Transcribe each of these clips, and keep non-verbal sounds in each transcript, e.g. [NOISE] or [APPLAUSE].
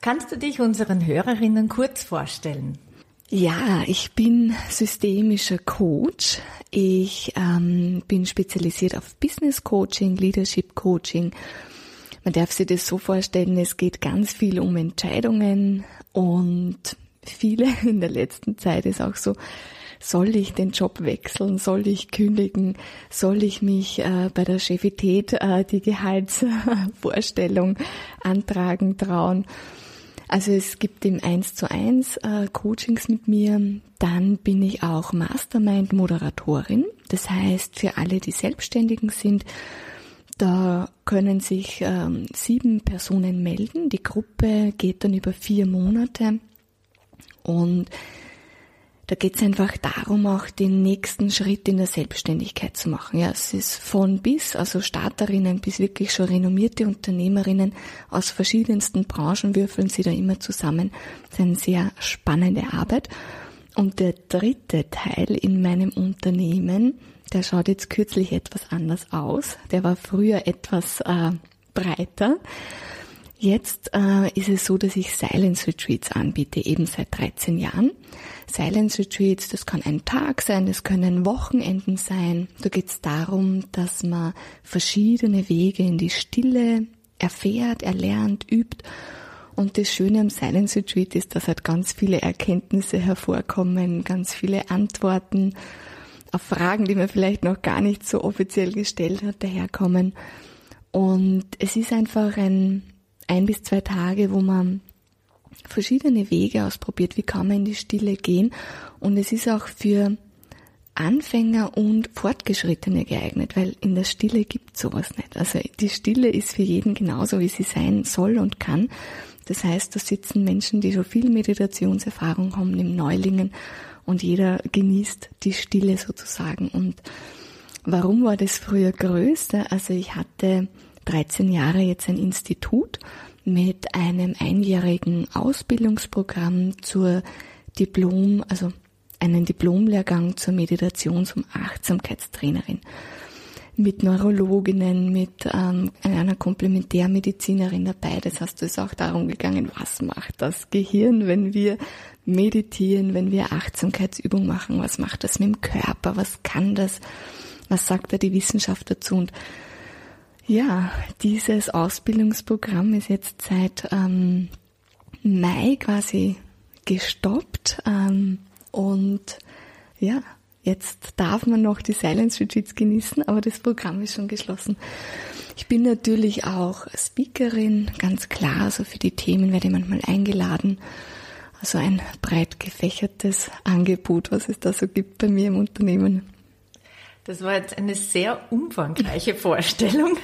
Kannst du dich unseren Hörerinnen kurz vorstellen? Ja, ich bin systemischer Coach. Ich ähm, bin spezialisiert auf Business Coaching, Leadership Coaching. Man darf sich das so vorstellen, es geht ganz viel um Entscheidungen und viele [LAUGHS] in der letzten Zeit ist auch so, soll ich den Job wechseln, soll ich kündigen, soll ich mich äh, bei der Chefität äh, die Gehaltsvorstellung [LAUGHS] antragen trauen. Also es gibt im 1 zu 1 äh, Coachings mit mir. Dann bin ich auch Mastermind-Moderatorin. Das heißt, für alle, die Selbstständigen sind, da können sich ähm, sieben Personen melden. Die Gruppe geht dann über vier Monate. Und da geht es einfach darum, auch den nächsten Schritt in der Selbstständigkeit zu machen. Ja, es ist von bis, also Starterinnen bis wirklich schon renommierte Unternehmerinnen aus verschiedensten Branchen würfeln sie da immer zusammen. Das ist eine sehr spannende Arbeit. Und der dritte Teil in meinem Unternehmen, der schaut jetzt kürzlich etwas anders aus. Der war früher etwas äh, breiter. Jetzt äh, ist es so, dass ich Silence Retreats anbiete, eben seit 13 Jahren. Silence Retreats, das kann ein Tag sein, das können Wochenenden sein. Da geht es darum, dass man verschiedene Wege in die Stille erfährt, erlernt, übt. Und das Schöne am Silence Retreat ist, dass halt ganz viele Erkenntnisse hervorkommen, ganz viele Antworten auf Fragen, die man vielleicht noch gar nicht so offiziell gestellt hat, daherkommen. Und es ist einfach ein ein bis zwei Tage, wo man verschiedene Wege ausprobiert, wie kann man in die Stille gehen. Und es ist auch für Anfänger und Fortgeschrittene geeignet, weil in der Stille gibt sowas nicht. Also die Stille ist für jeden genauso, wie sie sein soll und kann. Das heißt, da sitzen Menschen, die schon viel Meditationserfahrung haben, im Neulingen und jeder genießt die Stille sozusagen. Und warum war das früher größer? Also ich hatte 13 Jahre jetzt ein Institut mit einem einjährigen Ausbildungsprogramm zur Diplom, also einen Diplomlehrgang zur Meditations- und Achtsamkeitstrainerin. Mit Neurologinnen, mit ähm, einer Komplementärmedizinerin dabei. Das heißt, es ist auch darum gegangen, was macht das Gehirn, wenn wir meditieren, wenn wir Achtsamkeitsübungen machen, was macht das mit dem Körper, was kann das, was sagt da die Wissenschaft dazu? Und ja, dieses Ausbildungsprogramm ist jetzt seit ähm, Mai quasi gestoppt ähm, und ja, jetzt darf man noch die Silence Retreats genießen, aber das Programm ist schon geschlossen. Ich bin natürlich auch Speakerin, ganz klar, also für die Themen werde ich manchmal eingeladen. Also ein breit gefächertes Angebot, was es da so gibt bei mir im Unternehmen. Das war jetzt eine sehr umfangreiche Vorstellung.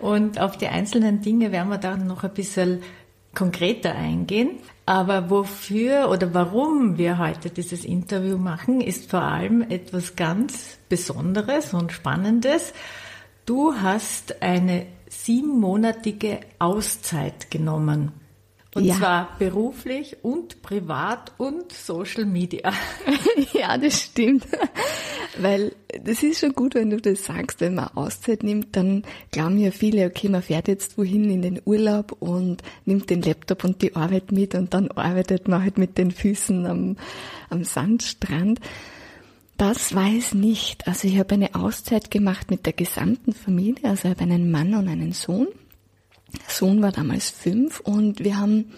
Und auf die einzelnen Dinge werden wir dann noch ein bisschen konkreter eingehen. Aber wofür oder warum wir heute dieses Interview machen, ist vor allem etwas ganz Besonderes und Spannendes. Du hast eine siebenmonatige Auszeit genommen. Und ja. zwar beruflich und privat und Social Media. [LAUGHS] ja, das stimmt. Weil das ist schon gut, wenn du das sagst, wenn man Auszeit nimmt, dann glauben ja viele, okay, man fährt jetzt wohin in den Urlaub und nimmt den Laptop und die Arbeit mit und dann arbeitet man halt mit den Füßen am, am Sandstrand. Das weiß nicht. Also ich habe eine Auszeit gemacht mit der gesamten Familie, also ich habe einen Mann und einen Sohn Sohn war damals fünf und wir haben,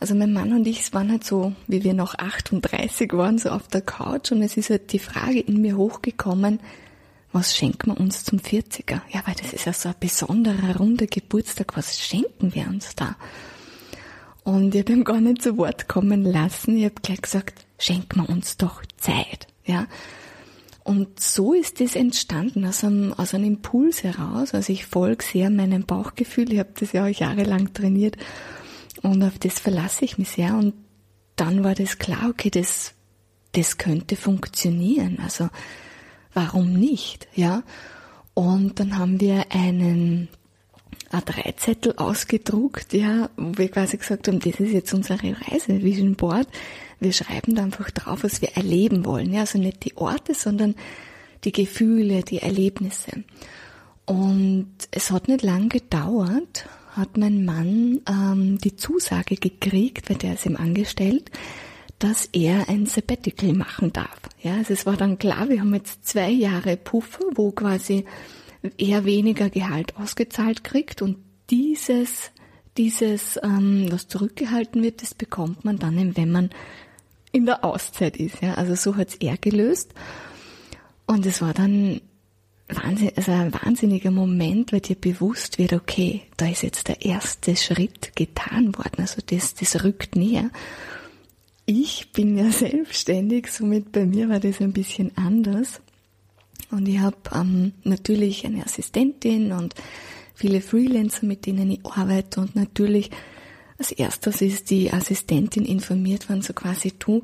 also mein Mann und ich waren halt so, wie wir noch 38 waren, so auf der Couch und es ist halt die Frage in mir hochgekommen, was schenken wir uns zum 40er? Ja, weil das ist ja so ein besonderer, runder Geburtstag, was schenken wir uns da? Und ich habe ihm gar nicht zu Wort kommen lassen. Ich habe gleich gesagt, schenken wir uns doch Zeit. Ja, und so ist es entstanden, aus einem, aus einem Impuls heraus. Also ich folge sehr meinem Bauchgefühl. Ich habe das ja auch jahrelang trainiert. Und auf das verlasse ich mich sehr. Und dann war das klar, okay, das, das könnte funktionieren. Also warum nicht, ja? Und dann haben wir einen A3-Zettel ausgedruckt, ja, wo wir quasi gesagt haben, das ist jetzt unsere Reise, Vision Board. Wir schreiben da einfach drauf, was wir erleben wollen, ja, also nicht die Orte, sondern die Gefühle, die Erlebnisse. Und es hat nicht lang gedauert, hat mein Mann ähm, die Zusage gekriegt, weil der ist ihm angestellt, dass er ein Sabbatical machen darf. Ja, also es war dann klar, wir haben jetzt zwei Jahre Puffer, wo quasi eher weniger Gehalt ausgezahlt kriegt und dieses, dieses, ähm, was zurückgehalten wird, das bekommt man dann, wenn man in der Auszeit ist. Ja, also so hat's er gelöst und es war dann Wahnsinn, also ein wahnsinniger Moment, weil dir bewusst wird, okay, da ist jetzt der erste Schritt getan worden. Also das, das rückt näher. Ich bin ja [LAUGHS] selbstständig, somit bei mir war das ein bisschen anders. Und ich habe ähm, natürlich eine Assistentin und viele Freelancer, mit denen ich arbeite. Und natürlich als erstes ist die Assistentin informiert worden, so quasi du,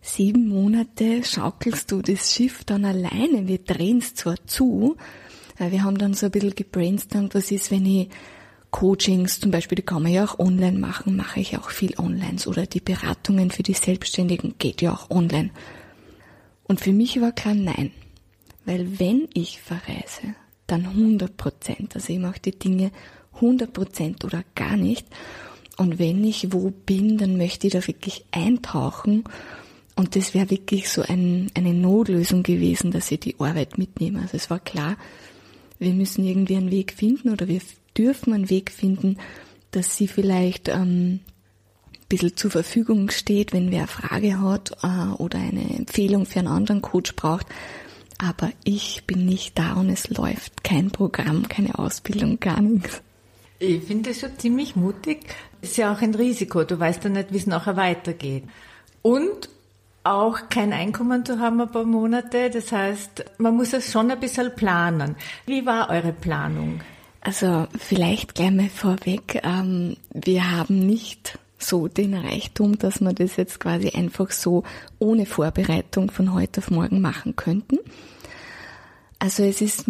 sieben Monate schaukelst du das Schiff dann alleine. Wir drehen es zwar zu, wir haben dann so ein bisschen gebrainstormt, was ist, wenn ich Coachings, zum Beispiel, die kann man ja auch online machen, mache ich auch viel online. Oder die Beratungen für die Selbstständigen geht ja auch online. Und für mich war klar, nein. Weil wenn ich verreise, dann 100 Prozent. Also ich mache die Dinge 100 Prozent oder gar nicht. Und wenn ich wo bin, dann möchte ich da wirklich eintauchen und das wäre wirklich so ein, eine Notlösung gewesen, dass ich die Arbeit mitnehme. Also es war klar, wir müssen irgendwie einen Weg finden oder wir dürfen einen Weg finden, dass sie vielleicht ähm, ein bisschen zur Verfügung steht, wenn wer eine Frage hat äh, oder eine Empfehlung für einen anderen Coach braucht. Aber ich bin nicht da und es läuft kein Programm, keine Ausbildung, gar nichts. Ich finde das schon ziemlich mutig. Ist ja auch ein Risiko. Du weißt ja nicht, wie es nachher weitergeht. Und auch kein Einkommen zu haben ein paar Monate. Das heißt, man muss es schon ein bisschen planen. Wie war eure Planung? Also vielleicht gleich mal vorweg, ähm, wir haben nicht so den Reichtum, dass wir das jetzt quasi einfach so ohne Vorbereitung von heute auf morgen machen könnten. Also es ist,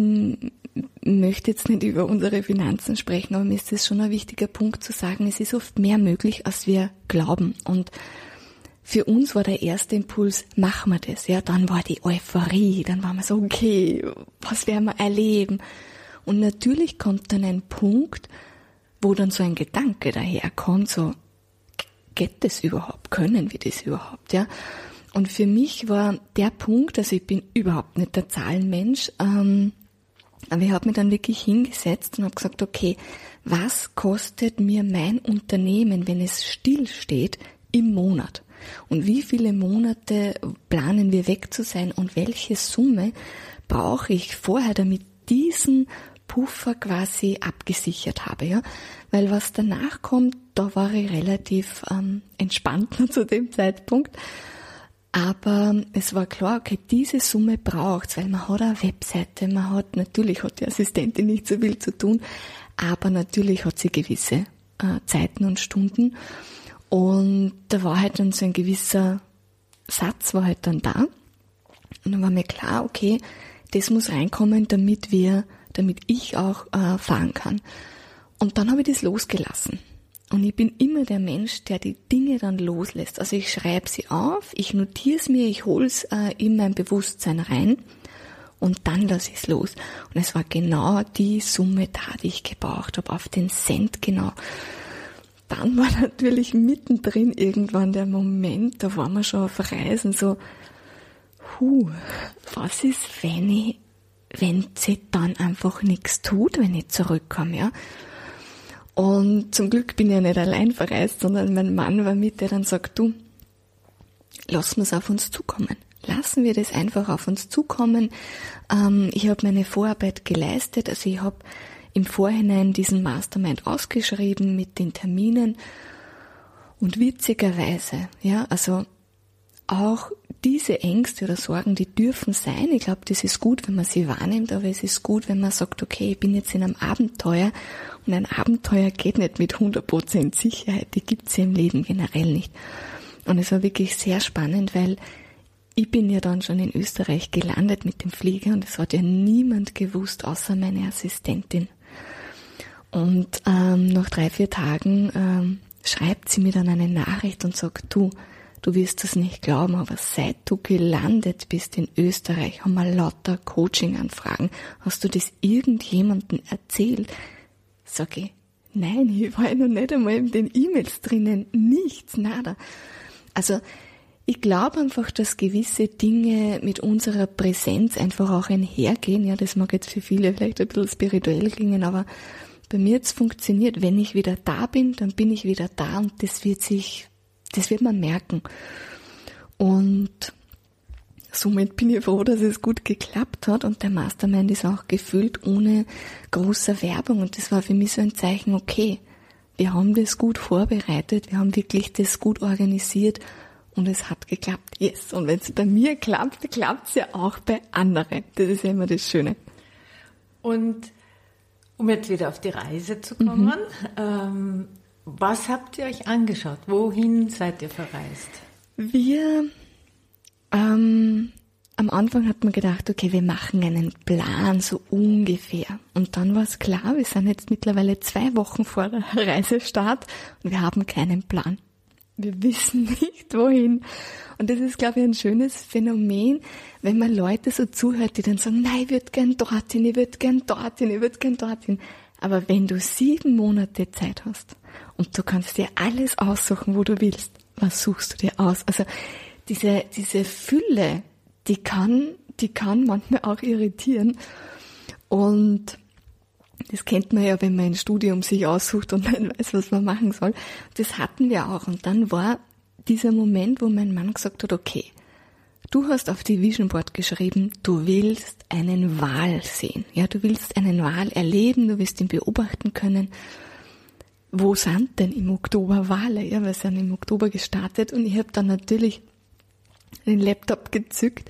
möchte jetzt nicht über unsere Finanzen sprechen, aber mir ist es schon ein wichtiger Punkt zu sagen, es ist oft mehr möglich, als wir glauben. Und für uns war der erste Impuls, machen wir das. Ja, dann war die Euphorie, dann war man so, okay, was werden wir erleben? Und natürlich kommt dann ein Punkt, wo dann so ein Gedanke daherkommt, so, geht das überhaupt? Können wir das überhaupt? Ja. Und für mich war der Punkt, also ich bin überhaupt nicht der Zahlenmensch, ähm, aber ich habe mich dann wirklich hingesetzt und habe gesagt, okay, was kostet mir mein Unternehmen, wenn es still steht, im Monat? Und wie viele Monate planen wir weg zu sein und welche Summe brauche ich vorher, damit diesen Puffer quasi abgesichert habe, ja? Weil was danach kommt, da war ich relativ ähm, entspannt [LAUGHS] zu dem Zeitpunkt. Aber es war klar, okay, diese Summe braucht's, weil man hat eine Webseite, man hat, natürlich hat die Assistentin nicht so viel zu tun, aber natürlich hat sie gewisse äh, Zeiten und Stunden. Und da war halt dann so ein gewisser Satz war halt dann da. Und dann war mir klar, okay, das muss reinkommen, damit wir, damit ich auch äh, fahren kann. Und dann habe ich das losgelassen. Und ich bin immer der Mensch, der die Dinge dann loslässt. Also ich schreibe sie auf, ich notiere es mir, ich hole es äh, in mein Bewusstsein rein und dann lasse ich es los. Und es war genau die Summe da, die ich gebraucht habe, auf den Cent genau dann war [LAUGHS] natürlich mittendrin irgendwann der Moment, da waren wir schon auf Reisen, so, hu, was ist, wenn ich, wenn sie dann einfach nichts tut, wenn ich zurückkomme, ja? Und zum Glück bin ich ja nicht allein verreist, sondern mein Mann war mit, der dann sagt, du, lassen wir es auf uns zukommen. Lassen wir das einfach auf uns zukommen. Ähm, ich habe meine Vorarbeit geleistet, also ich habe im Vorhinein diesen Mastermind ausgeschrieben mit den Terminen und witzigerweise, ja, also auch diese Ängste oder Sorgen, die dürfen sein. Ich glaube, das ist gut, wenn man sie wahrnimmt, aber es ist gut, wenn man sagt, okay, ich bin jetzt in einem Abenteuer und ein Abenteuer geht nicht mit 100% Sicherheit, die gibt's ja im Leben generell nicht. Und es war wirklich sehr spannend, weil ich bin ja dann schon in Österreich gelandet mit dem Flieger und es hat ja niemand gewusst, außer meine Assistentin. Und ähm, nach drei, vier Tagen ähm, schreibt sie mir dann eine Nachricht und sagt, du, Du wirst es nicht glauben, aber seit du gelandet bist in Österreich, haben wir lauter Coaching-Anfragen. Hast du das irgendjemandem erzählt? Sag ich, nein, ich war ja noch nicht einmal in den E-Mails drinnen. Nichts, nada. Also, ich glaube einfach, dass gewisse Dinge mit unserer Präsenz einfach auch einhergehen. Ja, das mag jetzt für viele vielleicht ein bisschen spirituell klingen, aber bei mir jetzt funktioniert, wenn ich wieder da bin, dann bin ich wieder da und das wird sich das wird man merken. Und somit bin ich froh, dass es gut geklappt hat und der Mastermind ist auch gefüllt ohne große Werbung und das war für mich so ein Zeichen, okay, wir haben das gut vorbereitet, wir haben wirklich das gut organisiert und es hat geklappt. Yes. Und wenn es bei mir klappt, klappt es ja auch bei anderen. Das ist ja immer das Schöne. Und um jetzt wieder auf die Reise zu kommen, mhm. ähm, was habt ihr euch angeschaut? Wohin seid ihr verreist? Wir, ähm, am Anfang hat man gedacht, okay, wir machen einen Plan, so ungefähr. Und dann war es klar, wir sind jetzt mittlerweile zwei Wochen vor der [LAUGHS] Reisestart und wir haben keinen Plan. Wir wissen [LAUGHS] nicht, wohin. Und das ist, glaube ich, ein schönes Phänomen, wenn man Leute so zuhört, die dann sagen, nein, ich würde gern dorthin, ich würde gern dorthin, ich würde gern dorthin. Aber wenn du sieben Monate Zeit hast und du kannst dir alles aussuchen, wo du willst, was suchst du dir aus? Also diese, diese Fülle, die kann, die kann manchmal auch irritieren. Und das kennt man ja, wenn man ein Studium sich aussucht und [LAUGHS] man weiß, was man machen soll. Das hatten wir auch. Und dann war dieser Moment, wo mein Mann gesagt hat, okay, Du hast auf die Vision Board geschrieben, du willst einen Wal sehen. Ja, du willst einen Wal erleben, du wirst ihn beobachten können. Wo sind denn im Oktober Wale? Ja, wir sind im Oktober gestartet und ich habe dann natürlich den Laptop gezückt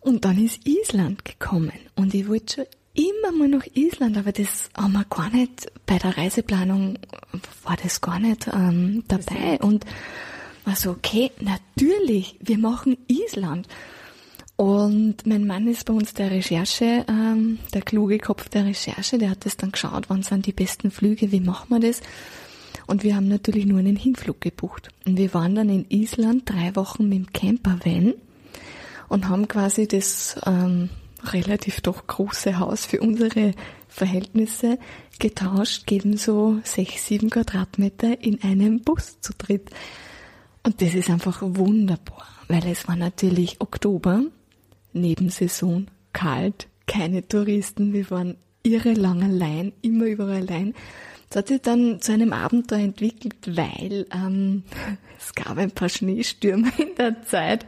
und dann ist Island gekommen und ich wollte schon immer mal nach Island, aber das haben wir gar nicht, bei der Reiseplanung war das gar nicht ähm, dabei und war so, okay, natürlich, wir machen Island. Und mein Mann ist bei uns der Recherche, ähm, der kluge Kopf der Recherche, der hat das dann geschaut, wann sind die besten Flüge, wie machen wir das? Und wir haben natürlich nur einen Hinflug gebucht. Und wir waren dann in Island drei Wochen mit dem Campervan und haben quasi das ähm, relativ doch große Haus für unsere Verhältnisse getauscht, geben so sechs, sieben Quadratmeter in einem Bus zu dritt. Und das ist einfach wunderbar, weil es war natürlich Oktober, Nebensaison, kalt, keine Touristen, wir waren irre lang allein, immer überall allein. Das hat sich dann zu einem Abenteuer entwickelt, weil ähm, [LAUGHS] es gab ein paar Schneestürme in der Zeit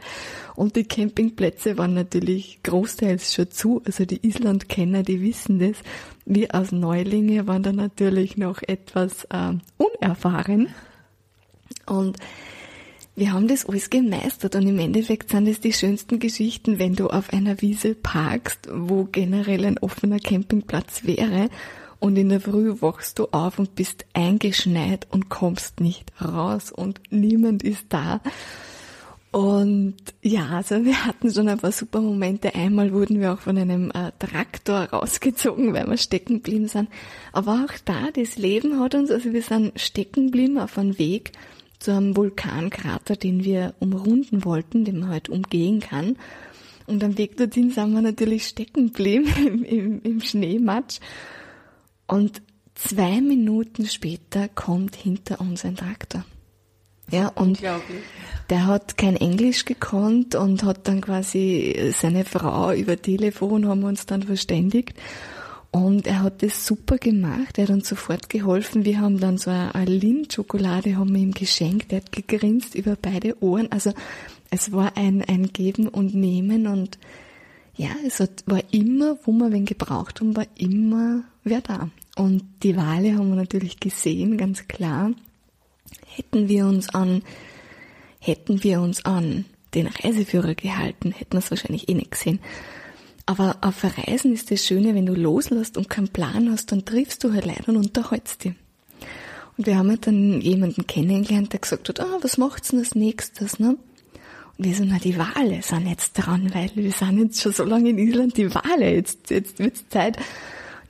und die Campingplätze waren natürlich großteils schon zu. Also die Island-Kenner, die wissen das. Wir als Neulinge waren da natürlich noch etwas ähm, unerfahren. Und wir haben das alles gemeistert und im Endeffekt sind es die schönsten Geschichten, wenn du auf einer Wiese parkst, wo generell ein offener Campingplatz wäre und in der Früh wachst du auf und bist eingeschneit und kommst nicht raus und niemand ist da. Und ja, also wir hatten schon ein paar super Momente. Einmal wurden wir auch von einem äh, Traktor rausgezogen, weil wir stecken geblieben sind. Aber auch da, das Leben hat uns, also wir sind stecken geblieben auf einem Weg, zu einem Vulkankrater, den wir umrunden wollten, den man halt umgehen kann. Und am Weg dorthin sind wir natürlich stecken geblieben [LAUGHS] im, im, im Schneematsch. Und zwei Minuten später kommt hinter uns ein Traktor. Ja, und der hat kein Englisch gekonnt und hat dann quasi seine Frau über Telefon haben wir uns dann verständigt und er hat das super gemacht. Er hat uns sofort geholfen. Wir haben dann so eine, Lindschokolade haben wir ihm geschenkt. Er hat gegrinst über beide Ohren. Also es war ein, ein Geben und Nehmen und ja, es hat, war immer, wo wir wen gebraucht haben, war immer wer da. Und die Wale haben wir natürlich gesehen, ganz klar. Hätten wir uns an, hätten wir uns an den Reiseführer gehalten, hätten wir es wahrscheinlich eh nicht gesehen. Aber auf Reisen ist das Schöne, wenn du loslässt und keinen Plan hast, dann triffst du halt Leute und unterhältst dich. Und wir haben halt dann jemanden kennengelernt, der gesagt hat, ah, was macht's denn als nächstes, ne? Und wir so, na, die Wale sind jetzt dran, weil wir sind jetzt schon so lange in Island, die Wale, jetzt, jetzt wird's Zeit. Und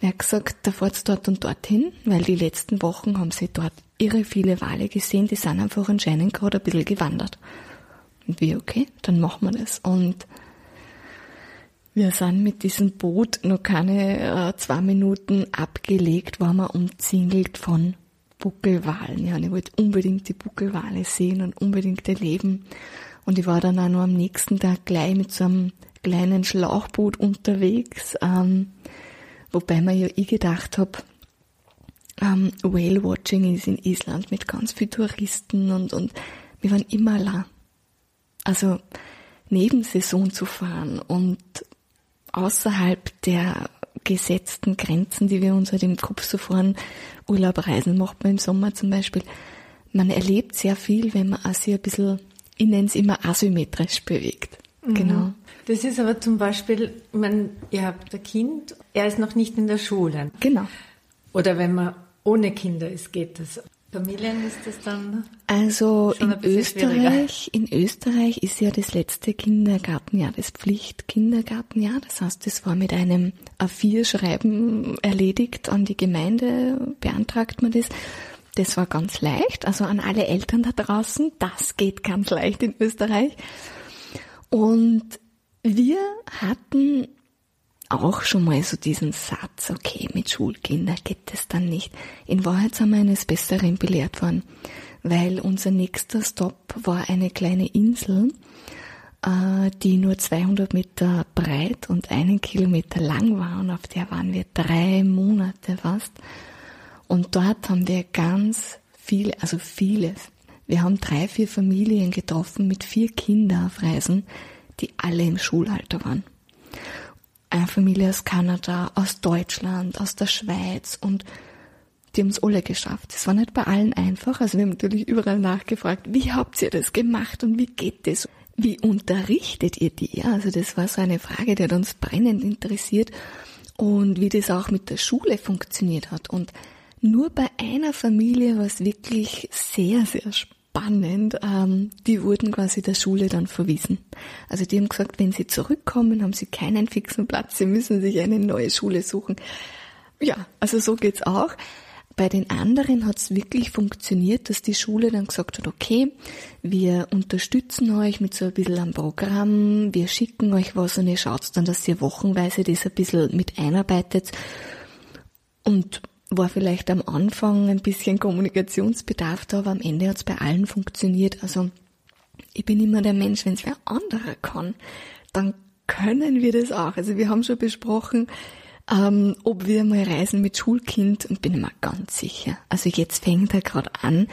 er hat gesagt, da fahrt's dort und dorthin, weil die letzten Wochen haben sie dort irre viele Wale gesehen, die sind einfach anscheinend gerade ein bisschen gewandert. Und wir, okay, dann machen wir das. Und wir sind mit diesem Boot noch keine äh, zwei Minuten abgelegt, waren wir umzingelt von Buckelwalen. Ja, und ich wollte unbedingt die Buckelwale sehen und unbedingt erleben. Und ich war dann auch noch am nächsten Tag gleich mit so einem kleinen Schlauchboot unterwegs, ähm, wobei mir ja ich gedacht habe, ähm, Whale Watching ist in Island mit ganz vielen Touristen und, und wir waren immer allein. Also Nebensaison zu fahren und außerhalb der gesetzten Grenzen, die wir uns halt im Kopf so fahren, Urlaub reisen macht man im Sommer zum Beispiel. Man erlebt sehr viel, wenn man auch sich ein bisschen, ich nenne es immer asymmetrisch bewegt. Mhm. Genau. Das ist aber zum Beispiel, ich meine, ihr habt ein Kind, er ist noch nicht in der Schule. Genau. Oder wenn man ohne Kinder ist, geht das. Familien ist das dann? Also in Österreich, in Österreich ist ja das letzte Kindergartenjahr das Pflichtkindergartenjahr. Das heißt, das war mit einem A4-Schreiben erledigt an die Gemeinde, beantragt man das. Das war ganz leicht. Also an alle Eltern da draußen, das geht ganz leicht in Österreich. Und wir hatten auch schon mal so diesen Satz, okay, mit Schulkindern geht es dann nicht. In Wahrheit sind wir eines Besseren belehrt worden, weil unser nächster Stop war eine kleine Insel, äh, die nur 200 Meter breit und einen Kilometer lang war und auf der waren wir drei Monate fast. Und dort haben wir ganz viele, also viele, wir haben drei, vier Familien getroffen mit vier Kindern auf Reisen, die alle im Schulalter waren eine Familie aus Kanada, aus Deutschland, aus der Schweiz und die haben es alle geschafft. Es war nicht bei allen einfach. Also wir haben natürlich überall nachgefragt, wie habt ihr das gemacht und wie geht das? Wie unterrichtet ihr die? Also das war so eine Frage, die hat uns brennend interessiert und wie das auch mit der Schule funktioniert hat. Und nur bei einer Familie war es wirklich sehr, sehr spannend spannend. Ähm, die wurden quasi der Schule dann verwiesen. Also die haben gesagt, wenn sie zurückkommen, haben sie keinen fixen Platz, sie müssen sich eine neue Schule suchen. Ja, also so geht's auch. Bei den anderen hat es wirklich funktioniert, dass die Schule dann gesagt hat, okay, wir unterstützen euch mit so ein bisschen am Programm, wir schicken euch was und ihr schaut dann, dass ihr wochenweise das ein bisschen mit einarbeitet. Und war vielleicht am Anfang ein bisschen Kommunikationsbedarf da, aber am Ende hat es bei allen funktioniert. Also ich bin immer der Mensch, wenn es wer anderer kann, dann können wir das auch. Also wir haben schon besprochen, ähm, ob wir mal reisen mit Schulkind und bin immer ganz sicher. Also jetzt fängt er gerade an.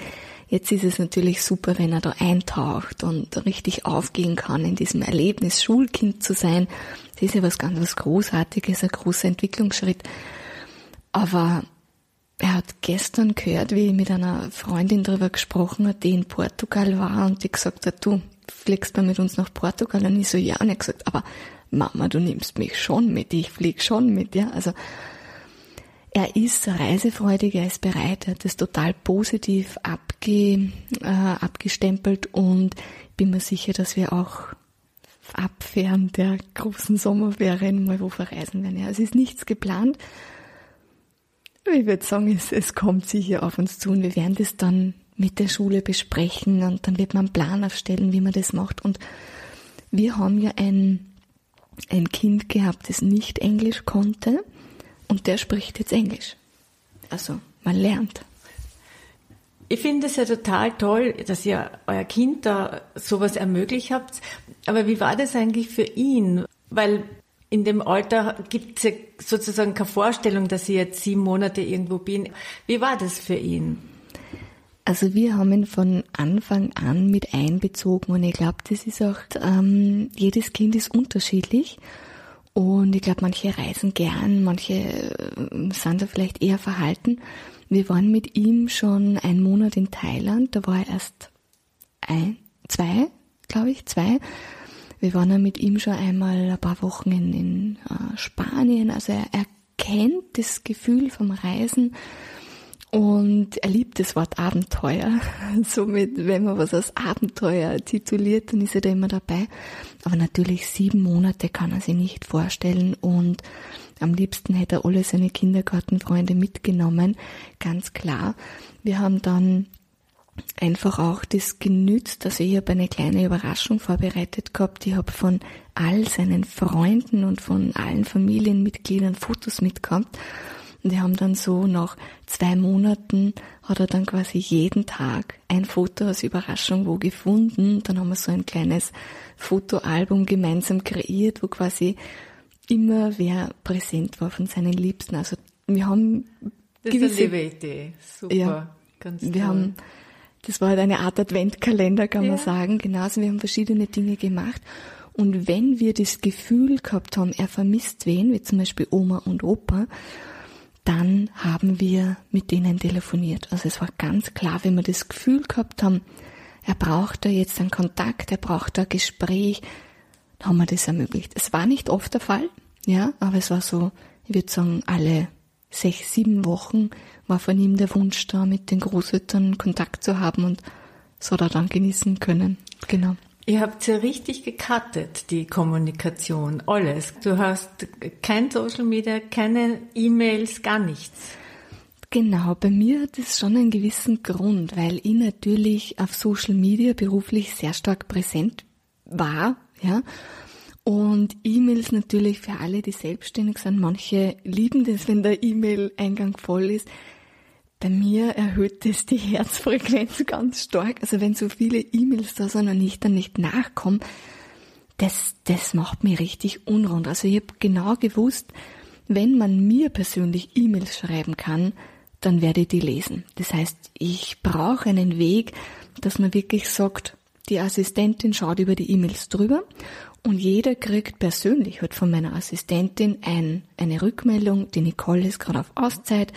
Jetzt ist es natürlich super, wenn er da eintaucht und richtig aufgehen kann in diesem Erlebnis, Schulkind zu sein. Das ist ja was ganz was Großartiges, ein großer Entwicklungsschritt. Aber er hat gestern gehört, wie ich mit einer Freundin darüber gesprochen hat, die in Portugal war und die gesagt hat, du fliegst mal mit uns nach Portugal? Und ich so, ja. Und er gesagt, aber Mama, du nimmst mich schon mit, ich flieg schon mit, ja. Also, er ist reisefreudig, er ist bereit, er hat das total positiv abge, äh, abgestempelt und bin mir sicher, dass wir auch ab während der großen Sommerferien mal wo verreisen werden. Ja, es ist nichts geplant, ich würde sagen, es, es kommt sicher auf uns zu und wir werden das dann mit der Schule besprechen und dann wird man einen Plan aufstellen, wie man das macht. Und wir haben ja ein, ein Kind gehabt, das nicht Englisch konnte und der spricht jetzt Englisch. Also man lernt. Ich finde es ja total toll, dass ihr euer Kind da sowas ermöglicht habt. Aber wie war das eigentlich für ihn? Weil in dem Alter gibt es ja sozusagen keine Vorstellung, dass ich jetzt sieben Monate irgendwo bin. Wie war das für ihn? Also wir haben ihn von Anfang an mit einbezogen und ich glaube, das ist auch, ähm, jedes Kind ist unterschiedlich und ich glaube, manche reisen gern, manche äh, sind da vielleicht eher verhalten. Wir waren mit ihm schon einen Monat in Thailand, da war er erst ein, zwei, glaube ich, zwei. Wir waren ja mit ihm schon einmal ein paar Wochen in, in äh, Spanien. Also er, er kennt das Gefühl vom Reisen und er liebt das Wort Abenteuer. [LAUGHS] Somit, wenn man was als Abenteuer tituliert, dann ist er da immer dabei. Aber natürlich sieben Monate kann er sich nicht vorstellen und am liebsten hätte er alle seine Kindergartenfreunde mitgenommen. Ganz klar. Wir haben dann einfach auch das genützt. Also ich habe eine kleine Überraschung vorbereitet gehabt. Ich habe von all seinen Freunden und von allen Familienmitgliedern Fotos mitgehabt. Und wir haben dann so nach zwei Monaten hat er dann quasi jeden Tag ein Foto als Überraschung wo gefunden. Dann haben wir so ein kleines Fotoalbum gemeinsam kreiert, wo quasi immer wer präsent war von seinen Liebsten. Also wir haben das gewisse, ist eine Idee. Super. Ja, Ganz wir toll. haben das war halt eine Art Adventkalender, kann ja. man sagen. Genauso, wir haben verschiedene Dinge gemacht. Und wenn wir das Gefühl gehabt haben, er vermisst wen, wie zum Beispiel Oma und Opa, dann haben wir mit denen telefoniert. Also es war ganz klar, wenn wir das Gefühl gehabt haben, er braucht da jetzt einen Kontakt, er braucht da ein Gespräch, dann haben wir das ermöglicht. Es war nicht oft der Fall, ja, aber es war so, ich würde sagen, alle sechs, sieben Wochen war von ihm der Wunsch da, mit den Großeltern Kontakt zu haben und so da dann genießen können. Genau. Ihr habt ja richtig gecuttet, die Kommunikation, alles. Du hast kein Social Media, keine E-Mails, gar nichts. Genau, bei mir hat es schon einen gewissen Grund, weil ich natürlich auf Social Media beruflich sehr stark präsent war, ja, und E-Mails natürlich für alle, die selbstständig sind. Manche lieben das, wenn der E-Mail-Eingang voll ist. Bei mir erhöht das die Herzfrequenz ganz stark. Also wenn so viele E-Mails da sind und ich dann nicht nachkomme, das, das macht mich richtig unrund. Also ich habe genau gewusst, wenn man mir persönlich E-Mails schreiben kann, dann werde ich die lesen. Das heißt, ich brauche einen Weg, dass man wirklich sagt, die Assistentin schaut über die E-Mails drüber und jeder kriegt persönlich halt von meiner Assistentin ein, eine Rückmeldung, die Nicole ist gerade auf Auszeit,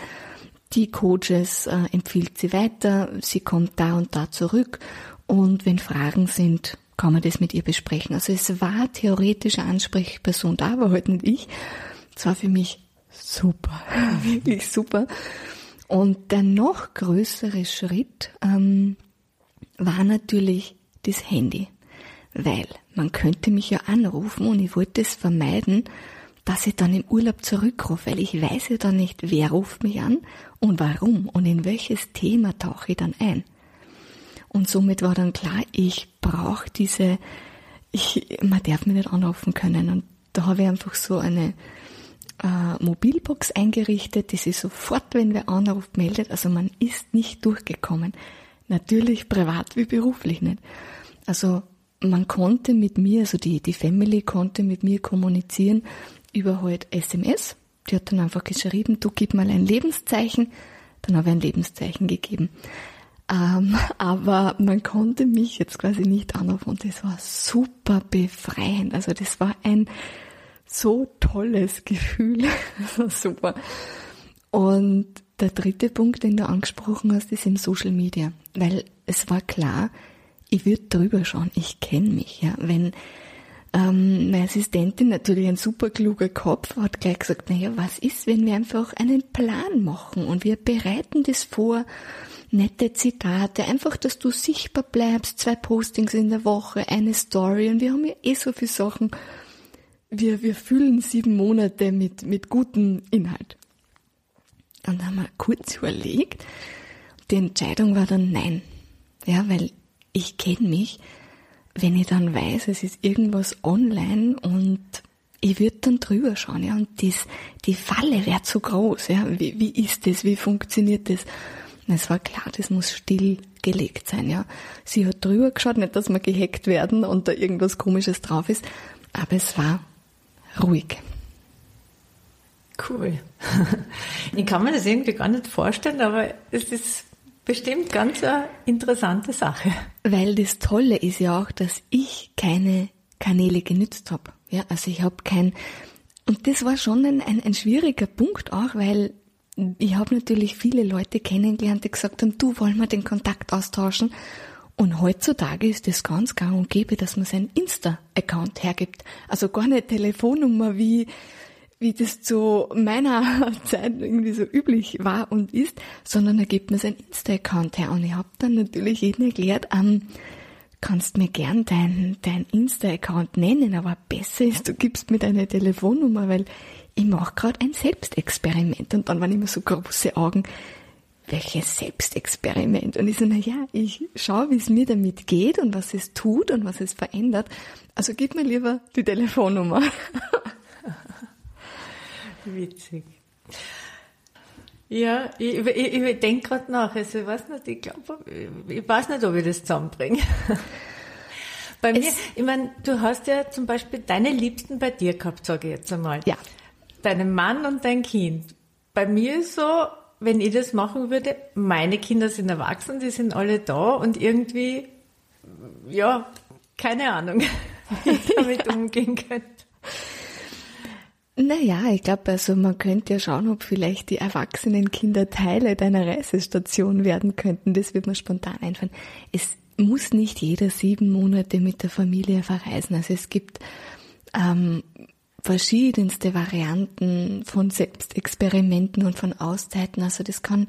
die Coaches äh, empfiehlt sie weiter, sie kommt da und da zurück und wenn Fragen sind, kann man das mit ihr besprechen. Also es war theoretische Ansprechperson da, aber halt nicht ich. Es war für mich super, [LAUGHS] wirklich super. Und der noch größere Schritt ähm, war natürlich das Handy weil man könnte mich ja anrufen und ich wollte es vermeiden, dass ich dann im Urlaub zurückrufe, weil ich weiß ja dann nicht, wer ruft mich an und warum und in welches Thema tauche ich dann ein. Und somit war dann klar, ich brauche diese, ich, man darf mich nicht anrufen können. Und da habe ich einfach so eine äh, Mobilbox eingerichtet, die sich sofort, wenn wer anruft, meldet. Also man ist nicht durchgekommen. Natürlich privat wie beruflich nicht. Also man konnte mit mir, also die, die Family konnte mit mir kommunizieren über halt SMS. Die hat dann einfach geschrieben, du gib mal ein Lebenszeichen. Dann habe ich ein Lebenszeichen gegeben. Ähm, [LAUGHS] aber man konnte mich jetzt quasi nicht anrufen und das war super befreiend. Also das war ein so tolles Gefühl. [LAUGHS] super. Und der dritte Punkt, den du angesprochen hast, ist im Social Media. Weil es war klar, ich würde drüber schauen, ich kenne mich, ja. Wenn ähm, meine Assistentin, natürlich ein super kluger Kopf, hat gleich gesagt, naja, was ist, wenn wir einfach einen Plan machen und wir bereiten das vor, nette Zitate, einfach, dass du sichtbar bleibst, zwei Postings in der Woche, eine Story und wir haben ja eh so viele Sachen. Wir, wir füllen sieben Monate mit, mit gutem Inhalt. Und dann haben wir kurz überlegt. Die Entscheidung war dann nein. Ja, weil ich kenne mich, wenn ich dann weiß, es ist irgendwas online und ich würde dann drüber schauen, ja, und das, die Falle wäre zu groß, ja, wie, wie ist das, wie funktioniert das? Es war klar, das muss stillgelegt sein, ja. Sie hat drüber geschaut, nicht, dass wir gehackt werden und da irgendwas komisches drauf ist, aber es war ruhig. Cool. [LAUGHS] Ich kann mir das irgendwie gar nicht vorstellen, aber es ist Bestimmt ganz eine interessante Sache. Weil das Tolle ist ja auch, dass ich keine Kanäle genützt habe. Ja, also ich habe kein und das war schon ein, ein, ein schwieriger Punkt auch, weil ich habe natürlich viele Leute kennengelernt, die gesagt haben, du wollen wir den Kontakt austauschen. Und heutzutage ist es ganz gang und gäbe, dass man seinen Insta-Account hergibt. Also gar nicht Telefonnummer, wie, wie das zu meiner Zeit irgendwie so üblich war und ist, sondern da gibt man seinen Insta-Account her. Und ich habe dann natürlich jedem erklärt, ähm, kannst mir gern dein, dein Insta-Account nennen, aber besser ist, du gibst mir deine Telefonnummer, weil ich mache gerade ein Selbstexperiment. Und dann waren immer so große Augen, welches Selbstexperiment? Und ich so, na ja, ich schaue, wie es mir damit geht und was es tut und was es verändert. Also gib mir lieber die Telefonnummer. [LAUGHS] Witzig. Ja, ich, ich, ich denke gerade nach. Also ich weiß nicht, ich glaube, ich weiß nicht, ob ich das zusammenbringe. [LAUGHS] Bei mir, ich meine, du hast ja zum Beispiel deine Liebsten bei dir gehabt, sage ich jetzt einmal. Ja. Deinen Mann und dein Kind. Bei mir ist so, wenn ich das machen würde, meine Kinder sind erwachsen, die sind alle da und irgendwie, ja, keine Ahnung, [LAUGHS] wie ich [LAUGHS] damit umgehen könnte. Naja, ich glaube, also man könnte ja schauen, ob vielleicht die erwachsenen Kinder Teile deiner Reisestation werden könnten. Das wird mir spontan einfallen. Es muss nicht jeder sieben Monate mit der Familie verreisen. Also es gibt ähm, verschiedenste Varianten von Selbstexperimenten und von Auszeiten. Also das kann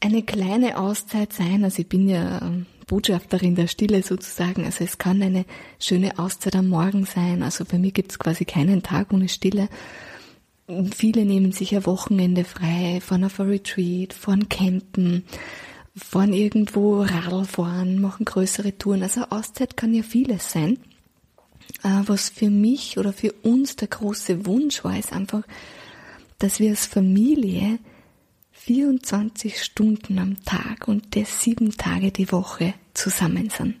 eine kleine Auszeit sein. Also ich bin ja ähm, Botschafterin der Stille sozusagen. Also es kann eine schöne Auszeit am Morgen sein. Also bei mir gibt es quasi keinen Tag ohne Stille. Viele nehmen sich ein Wochenende frei, fahren auf ein Retreat, fahren campen, fahren irgendwo Radl fahren, machen größere Touren. Also Auszeit kann ja vieles sein. Äh, was für mich oder für uns der große Wunsch war, ist einfach, dass wir als Familie 24 Stunden am Tag und das sieben Tage die Woche zusammen sind.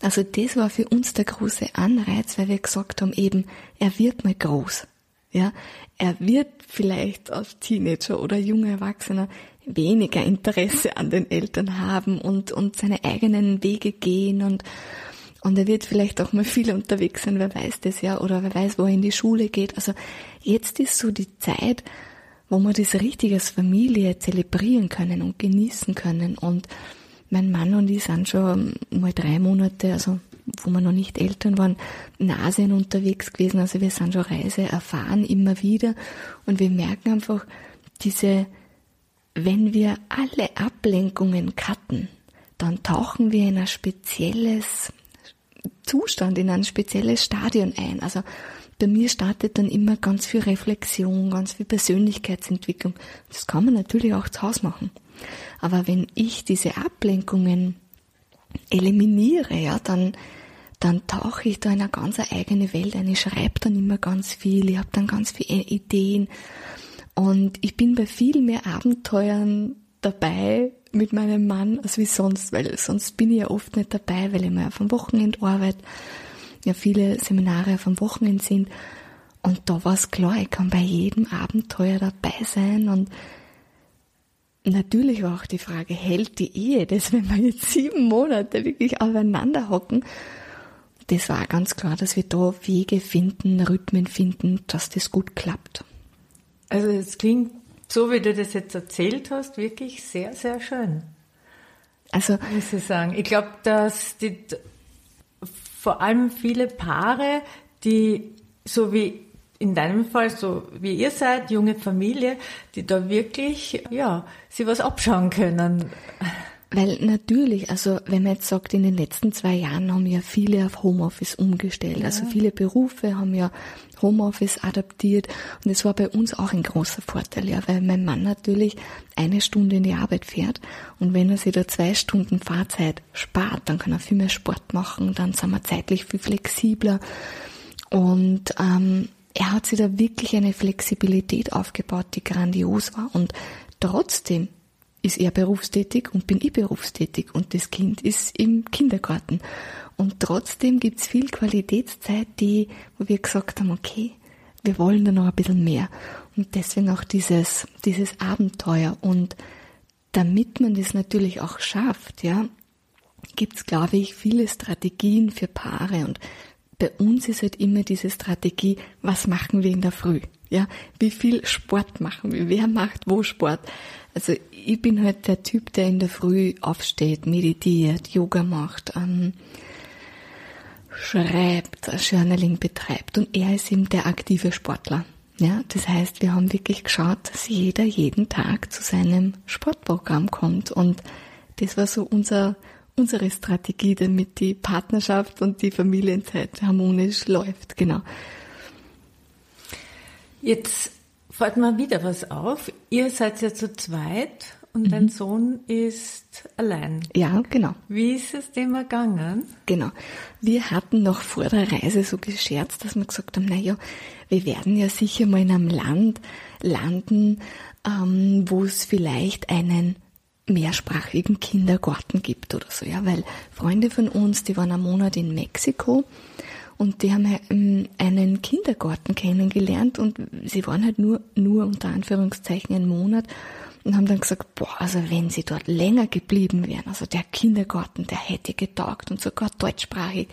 Also das war für uns der große Anreiz, weil wir gesagt haben, eben, er wird mal groß. Ja, er wird vielleicht als Teenager oder junger Erwachsener weniger Interesse an den Eltern haben und, und seine eigenen Wege gehen und, und er wird vielleicht auch mal viel unterwegs sein, wer weiß das ja, oder wer weiß, wo er in die Schule geht. Also jetzt ist so die Zeit, wo wir das richtig als Familie zelebrieren können und genießen können. Und mein Mann und ich sind schon mal drei Monate, also wo wir noch nicht Eltern waren, in Asien unterwegs gewesen. Also wir sind schon Reise erfahren immer wieder. Und wir merken einfach diese, wenn wir alle Ablenkungen cutten, dann tauchen wir in ein spezielles Zustand, in ein spezielles Stadion ein. Also bei mir startet dann immer ganz viel Reflexion, ganz viel Persönlichkeitsentwicklung. Das kann man natürlich auch zu Hause machen. Aber wenn ich diese Ablenkungen eliminiere, ja, dann, dann tauche ich da in eine ganz eigene Welt ein. Ich schreibe dann immer ganz viel, ich habe dann ganz viele Ideen. Und ich bin bei viel mehr Abenteuern dabei, mit meinem Mann als wie sonst, weil sonst bin ich ja oft nicht dabei, weil ich mal auf dem Wochenende arbeite, ja viele Seminare dem Wochenende sind. Und da war es klar, ich kann bei jedem Abenteuer dabei sein und natürlich war auch die Frage, hält die Ehe das, wenn wir jetzt sieben Monate wirklich aufeinander hocken? Das war ganz klar, dass wir da Wege finden, Rhythmen finden, dass das gut klappt. Also es klingt so wie du das jetzt erzählt hast, wirklich sehr, sehr schön. Also, muss ich sagen. Ich glaube, dass die, vor allem viele Paare, die so wie in deinem Fall, so wie ihr seid, junge Familie, die da wirklich, ja, sie was abschauen können. Weil natürlich, also wenn man jetzt sagt, in den letzten zwei Jahren haben ja viele auf Homeoffice umgestellt. Also ja. Also viele Berufe haben ja Homeoffice adaptiert. Und es war bei uns auch ein großer Vorteil, ja, weil mein Mann natürlich eine Stunde in die Arbeit fährt. Und wenn er sich da zwei Stunden Fahrzeit spart, dann kann er viel mehr Sport machen, dann sind wir zeitlich viel flexibler. Und ähm, er hat sich da wirklich eine Flexibilität aufgebaut, die grandios war. Und trotzdem ist er berufstätig und bin ich berufstätig. Und das Kind ist im Kindergarten. Und trotzdem gibt's viel Qualitätszeit, die, wo wir gesagt haben, okay, wir wollen da noch ein bisschen mehr. Und deswegen auch dieses, dieses Abenteuer. Und damit man das natürlich auch schafft, ja, gibt's, glaube ich, viele Strategien für Paare. Und bei uns ist halt immer diese Strategie, was machen wir in der Früh? Ja, wie viel Sport machen wir? Wer macht wo Sport? Also ich bin halt der Typ, der in der Früh aufsteht, meditiert, Yoga macht, ähm, schreibt, Journaling betreibt und er ist eben der aktive Sportler. Ja, das heißt, wir haben wirklich geschaut, dass jeder jeden Tag zu seinem Sportprogramm kommt und das war so unser unsere Strategie, damit die Partnerschaft und die Familienzeit harmonisch läuft, genau. Jetzt fällt mir wieder was auf. Ihr seid ja zu zweit und mhm. dein Sohn ist allein. Ja, genau. Wie ist es dem ergangen? Genau. Wir hatten noch vor der Reise so gescherzt, dass wir gesagt haben, na ja, wir werden ja sicher mal in einem Land landen, ähm, wo es vielleicht einen mehrsprachigen Kindergarten gibt oder so, ja, weil Freunde von uns, die waren einen Monat in Mexiko und die haben ähm, einen Kindergarten kennengelernt und sie waren halt nur, nur unter Anführungszeichen einen Monat und haben dann gesagt, boah, also wenn sie dort länger geblieben wären, also der Kindergarten, der hätte getaugt und sogar deutschsprachig.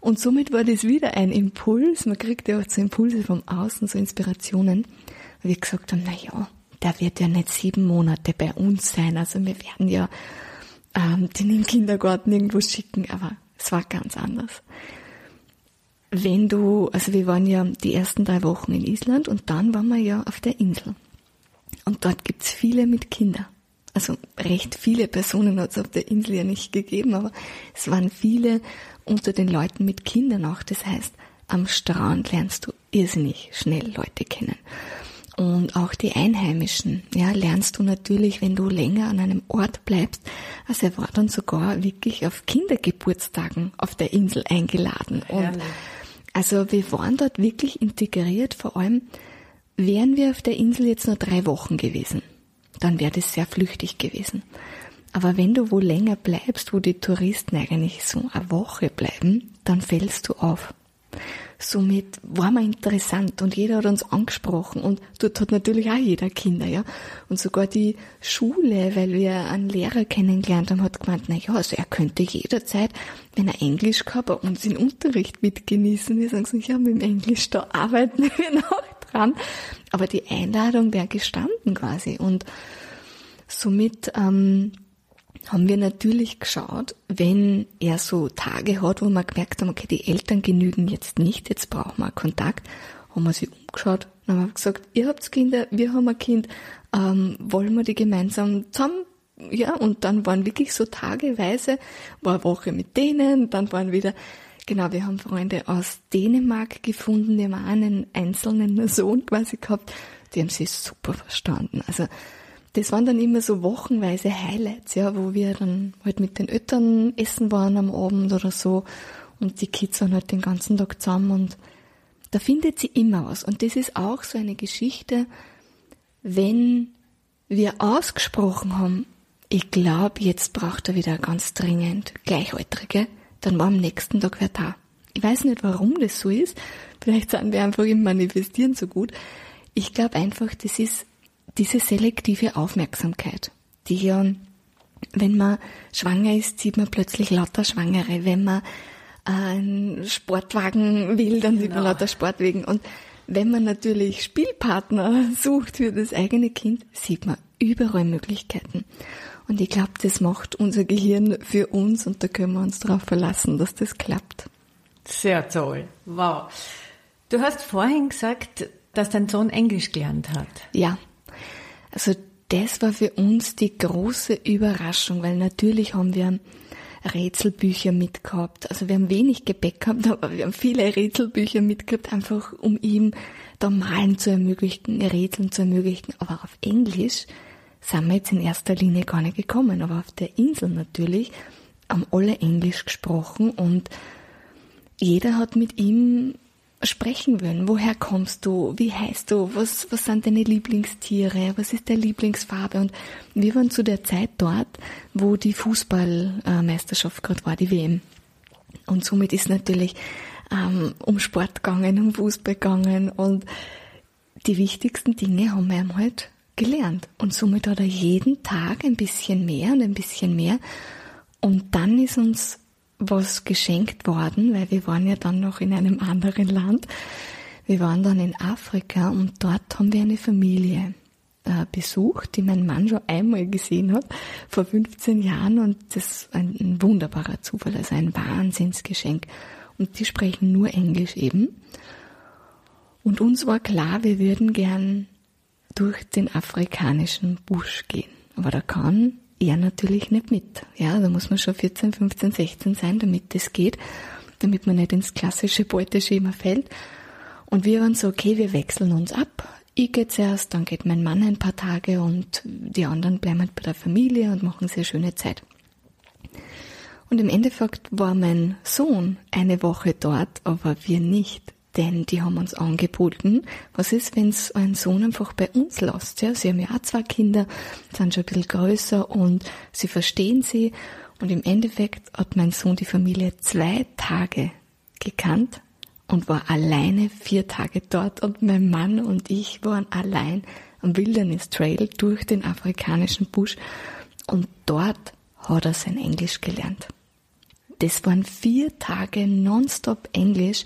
Und somit war das wieder ein Impuls, man kriegt ja auch so Impulse vom Außen, so Inspirationen, weil wir gesagt haben, na ja, der wird ja nicht sieben Monate bei uns sein. Also wir werden ja ähm, den im Kindergarten irgendwo schicken, aber es war ganz anders. Wenn du, also wir waren ja die ersten drei Wochen in Island und dann waren wir ja auf der Insel. Und dort gibt's viele mit Kindern. Also recht viele Personen hat es auf der Insel ja nicht gegeben, aber es waren viele unter den Leuten mit Kindern auch. Das heißt, am Strand lernst du irrsinnig schnell Leute kennen und auch die Einheimischen, ja, lernst du natürlich, wenn du länger an einem Ort bleibst. Also er war dann sogar wirklich auf Kindergeburtstagen auf der Insel eingeladen. Und also wir waren dort wirklich integriert, vor allem wären wir auf der Insel jetzt nur drei Wochen gewesen, dann wäre das sehr flüchtig gewesen. Aber wenn du wo länger bleibst, wo die Touristen eigentlich so eine Woche bleiben, dann fällst du auf. Somit war man interessant und jeder hat uns angesprochen und dort hat natürlich auch jeder Kinder, ja. Und sogar die Schule, weil wir einen Lehrer kennengelernt haben, hat gemeint, na ja, also er könnte jederzeit, wenn er Englisch gehabt, bei uns den Unterricht mitgenießen. Wir sagen so, ja, mit dem Englisch, da arbeiten wir noch dran. Aber die Einladung wäre gestanden quasi und somit, ähm, haben wir natürlich geschaut, wenn er so Tage hat, wo wir gemerkt haben, okay, die Eltern genügen jetzt nicht, jetzt brauchen wir Kontakt, haben wir sie umgeschaut und haben gesagt, ihr habt Kinder, wir haben ein Kind, ähm, wollen wir die gemeinsam zusammen ja, und dann waren wirklich so tageweise, war eine Woche mit denen, dann waren wieder, genau, wir haben Freunde aus Dänemark gefunden, die haben einen einzelnen [LAUGHS] Sohn quasi gehabt, die haben sie super verstanden. Also das waren dann immer so wochenweise Highlights, ja, wo wir dann halt mit den Eltern essen waren am Abend oder so und die Kids waren halt den ganzen Tag zusammen und da findet sie immer was. Und das ist auch so eine Geschichte, wenn wir ausgesprochen haben, ich glaube, jetzt braucht er wieder ganz dringend Gleichaltrige, dann war am nächsten Tag wer da. Ich weiß nicht, warum das so ist. Vielleicht sind wir einfach im Manifestieren so gut. Ich glaube einfach, das ist diese selektive Aufmerksamkeit, die ja, wenn man schwanger ist, sieht man plötzlich lauter Schwangere. Wenn man einen Sportwagen will, dann genau. sieht man genau. lauter Sportwagen. Und wenn man natürlich Spielpartner sucht für das eigene Kind, sieht man überall Möglichkeiten. Und ich glaube, das macht unser Gehirn für uns und da können wir uns darauf verlassen, dass das klappt. Sehr toll. Wow. Du hast vorhin gesagt, dass dein Sohn Englisch gelernt hat. Ja, also das war für uns die große Überraschung, weil natürlich haben wir Rätselbücher mitgehabt. Also wir haben wenig Gepäck gehabt, [LAUGHS] aber wir haben viele Rätselbücher mitgehabt, einfach um ihm da Malen zu ermöglichen, Rätseln zu ermöglichen. Aber auf Englisch sind wir jetzt in erster Linie gar nicht gekommen. Aber auf der Insel natürlich haben alle Englisch gesprochen und jeder hat mit ihm sprechen würden. Woher kommst du? Wie heißt du? Was, was sind deine Lieblingstiere? Was ist deine Lieblingsfarbe? Und wir waren zu der Zeit dort, wo die Fußballmeisterschaft gerade war, die WM. Und somit ist natürlich ähm, um Sport gegangen, um Fußball gegangen und die wichtigsten Dinge haben wir ihm halt gelernt. Und somit hat er jeden Tag ein bisschen mehr und ein bisschen mehr. Und dann ist uns was geschenkt worden, weil wir waren ja dann noch in einem anderen Land. Wir waren dann in Afrika und dort haben wir eine Familie äh, besucht, die mein Mann schon einmal gesehen hat, vor 15 Jahren und das ist ein, ein wunderbarer Zufall, also ein Wahnsinnsgeschenk. Und die sprechen nur Englisch eben. Und uns war klar, wir würden gern durch den afrikanischen Busch gehen. Aber da kann er natürlich nicht mit. Ja, da muss man schon 14, 15, 16 sein, damit das geht, damit man nicht ins klassische Beuteschema fällt. Und wir waren so, okay, wir wechseln uns ab. Ich gehe zuerst, dann geht mein Mann ein paar Tage und die anderen bleiben halt bei der Familie und machen sehr schöne Zeit. Und im Endeffekt war mein Sohn eine Woche dort, aber wir nicht. Denn die haben uns angeboten, was ist, wenn es einen Sohn einfach bei uns lässt? Ja, sie haben ja auch zwei Kinder, sind schon ein bisschen größer und sie verstehen sie. Und im Endeffekt hat mein Sohn die Familie zwei Tage gekannt und war alleine vier Tage dort und mein Mann und ich waren allein am Wilderness Trail durch den afrikanischen Busch und dort hat er sein Englisch gelernt. Das waren vier Tage nonstop Englisch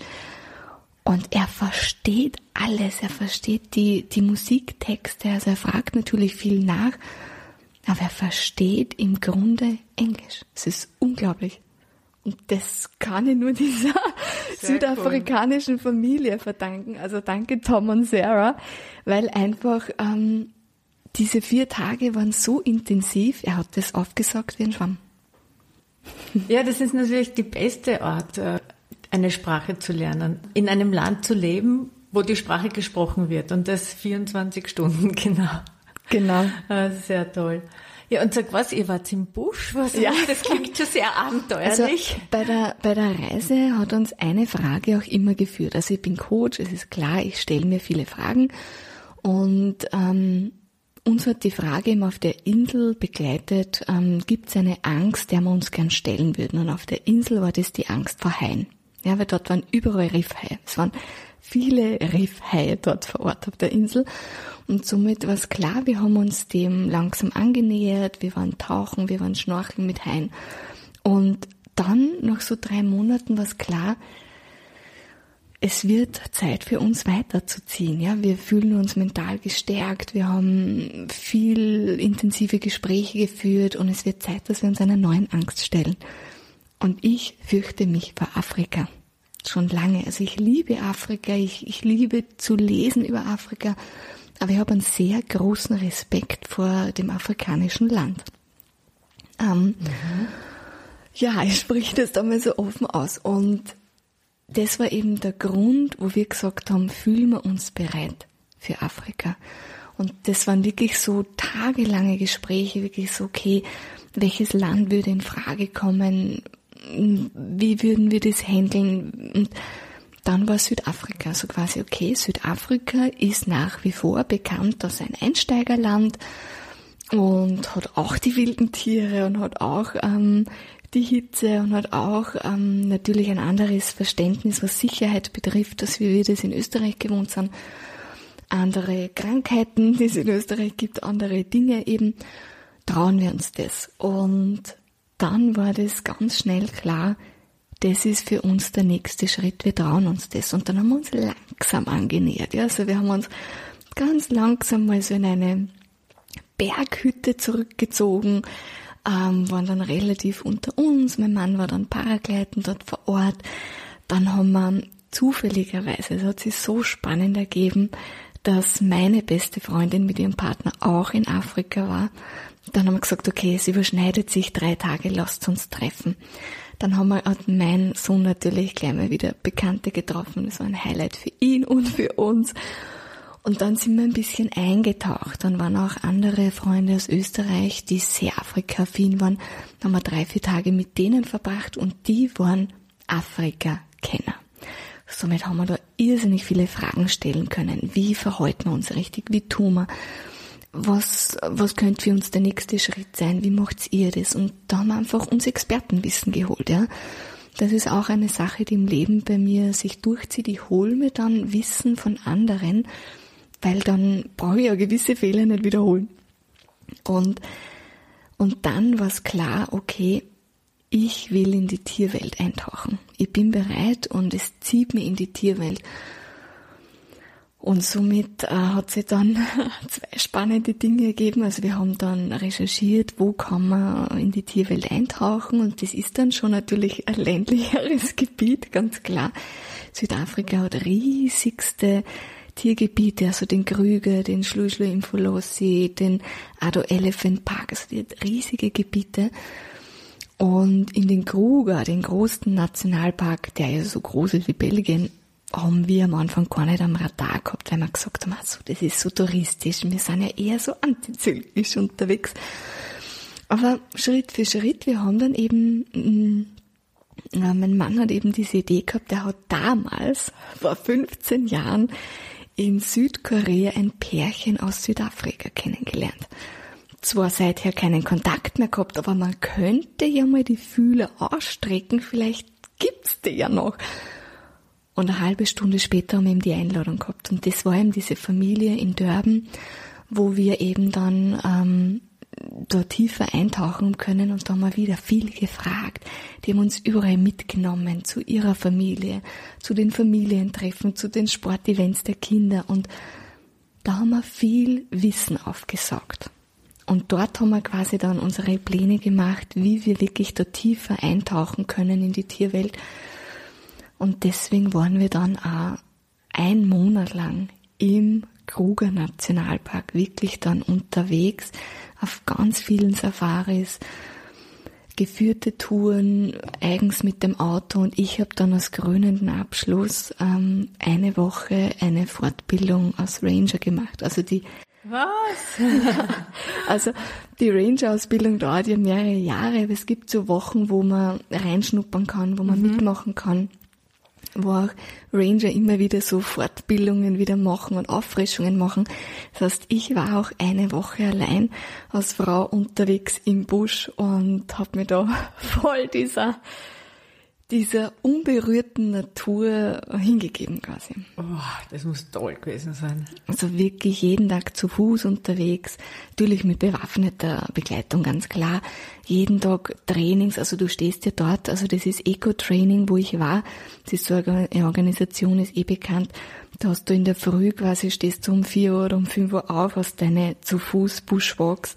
und er versteht alles, er versteht die, die Musiktexte, also er fragt natürlich viel nach, aber er versteht im Grunde Englisch. Es ist unglaublich. Und das kann ich nur [LAUGHS] dieser Sehr südafrikanischen cool. Familie verdanken. Also danke Tom und Sarah, weil einfach ähm, diese vier Tage waren so intensiv. Er hat das aufgesagt wie ein Schwamm. Ja, das ist natürlich die beste Art, äh, eine Sprache zu lernen. In einem Land zu leben, wo die Sprache gesprochen wird und das 24 Stunden [LAUGHS] genau. Genau. Ah, sehr toll. Ja, und sag was, ihr wart im Busch? Was ja. Das klingt schon sehr abenteuerlich. Also bei der, bei der Reise hat uns eine Frage auch immer geführt. Also ich bin Coach, es ist klar, ich stelle mir viele Fragen und ähm, uns hat die Frage immer auf der Insel begleitet, ähm, gibt es eine Angst, der wir uns gern stellen würden? Und auf der Insel war das die Angst vor Haien. Ja, weil dort waren überall Riffhaie. Es waren viele Riffhaie dort vor Ort auf der Insel. Und somit war es klar, wir haben uns dem langsam angenähert, wir waren tauchen, wir waren schnorcheln mit Haien. Und dann, nach so drei Monaten, war es klar, es wird Zeit für uns weiterzuziehen. Ja, wir fühlen uns mental gestärkt. Wir haben viel intensive Gespräche geführt und es wird Zeit, dass wir uns einer neuen Angst stellen. Und ich fürchte mich vor Afrika. Schon lange. Also ich liebe Afrika. Ich, ich liebe zu lesen über Afrika. Aber ich habe einen sehr großen Respekt vor dem afrikanischen Land. Ähm, mhm. Ja, ich spreche das damals so offen aus. Und das war eben der Grund, wo wir gesagt haben, fühlen wir uns bereit für Afrika. Und das waren wirklich so tagelange Gespräche, wirklich so, okay, welches Land würde in Frage kommen? Wie würden wir das handeln? Und dann war Südafrika, so quasi, okay, Südafrika ist nach wie vor bekannt als ein Einsteigerland und hat auch die wilden Tiere und hat auch ähm, die Hitze und hat auch ähm, natürlich ein anderes Verständnis, was Sicherheit betrifft, als wir das in Österreich gewohnt sind. Andere Krankheiten, die es in Österreich gibt, andere Dinge eben, trauen wir uns das. Und dann war das ganz schnell klar, das ist für uns der nächste Schritt, wir trauen uns das. Und dann haben wir uns langsam angenähert. Ja? Also wir haben uns ganz langsam mal so in eine Berghütte zurückgezogen, ähm, waren dann relativ unter uns. Mein Mann war dann Paragleiten dort vor Ort. Dann haben wir zufälligerweise, es hat sich so spannend ergeben, dass meine beste Freundin mit ihrem Partner auch in Afrika war. Dann haben wir gesagt, okay, es überschneidet sich drei Tage, lasst uns treffen. Dann haben wir mein Sohn natürlich gleich mal wieder Bekannte getroffen. Das war ein Highlight für ihn und für uns. Und dann sind wir ein bisschen eingetaucht. Dann waren auch andere Freunde aus Österreich, die sehr Afrika-affin waren. Dann haben wir drei, vier Tage mit denen verbracht und die waren Afrika-Kenner. Somit haben wir da irrsinnig viele Fragen stellen können. Wie verhalten wir uns richtig? Wie tun wir? Was, was könnte für uns der nächste Schritt sein? Wie macht ihr das? Und da haben wir einfach uns Expertenwissen geholt, ja. Das ist auch eine Sache, die im Leben bei mir sich durchzieht. Ich hole mir dann Wissen von anderen, weil dann brauche ich ja gewisse Fehler nicht wiederholen. Und, und dann war es klar, okay, ich will in die Tierwelt eintauchen. Ich bin bereit und es zieht mir in die Tierwelt. Und somit äh, hat sich dann [LAUGHS] zwei spannende Dinge ergeben. Also wir haben dann recherchiert, wo kann man in die Tierwelt eintauchen. Und das ist dann schon natürlich ein ländlicheres [LAUGHS] Gebiet, ganz klar. Südafrika hat riesigste Tiergebiete, also den Krüger, den Schluschler im Folossi, den Ado Elephant Park, also die riesige Gebiete. Und in den Kruger, den großen Nationalpark, der ja so groß ist wie Belgien, haben wir am Anfang gar nicht am Radar gehabt, weil wir gesagt haben, also, das ist so touristisch, wir sind ja eher so antizyklisch unterwegs. Aber Schritt für Schritt, wir haben dann eben, ja, mm, mein Mann hat eben diese Idee gehabt, der hat damals, vor 15 Jahren, in Südkorea ein Pärchen aus Südafrika kennengelernt. Zwar seither keinen Kontakt mehr gehabt, aber man könnte ja mal die Fühler ausstrecken, vielleicht gibt's die ja noch. Und eine halbe Stunde später haben wir eben die Einladung gehabt. Und das war eben diese Familie in Dörben, wo wir eben dann ähm, da tiefer eintauchen können und da haben wir wieder viel gefragt. Die haben uns überall mitgenommen, zu ihrer Familie, zu den Familientreffen, zu den Sportevents der Kinder und da haben wir viel Wissen aufgesaugt. Und dort haben wir quasi dann unsere Pläne gemacht, wie wir wirklich da tiefer eintauchen können in die Tierwelt und deswegen waren wir dann auch ein Monat lang im Kruger Nationalpark wirklich dann unterwegs auf ganz vielen Safaris, geführte Touren, eigens mit dem Auto und ich habe dann als krönenden Abschluss ähm, eine Woche eine Fortbildung als Ranger gemacht. Also die was? [LAUGHS] also die Ranger-Ausbildung dauert ja mehrere Jahre, aber es gibt so Wochen, wo man reinschnuppern kann, wo man mhm. mitmachen kann wo auch Ranger immer wieder so Fortbildungen wieder machen und Auffrischungen machen. Das heißt, ich war auch eine Woche allein als Frau unterwegs im Busch und habe mir da [LAUGHS] voll dieser dieser unberührten Natur hingegeben quasi. Oh, das muss toll gewesen sein. Also wirklich jeden Tag zu Fuß unterwegs, natürlich mit bewaffneter Begleitung, ganz klar. Jeden Tag Trainings, also du stehst ja dort, also das ist Eco-Training, wo ich war. Das ist so eine Organisation, ist eh bekannt. Da hast du in der Früh quasi, stehst du um vier Uhr oder um fünf Uhr auf, hast deine zu Fuß Bushwalks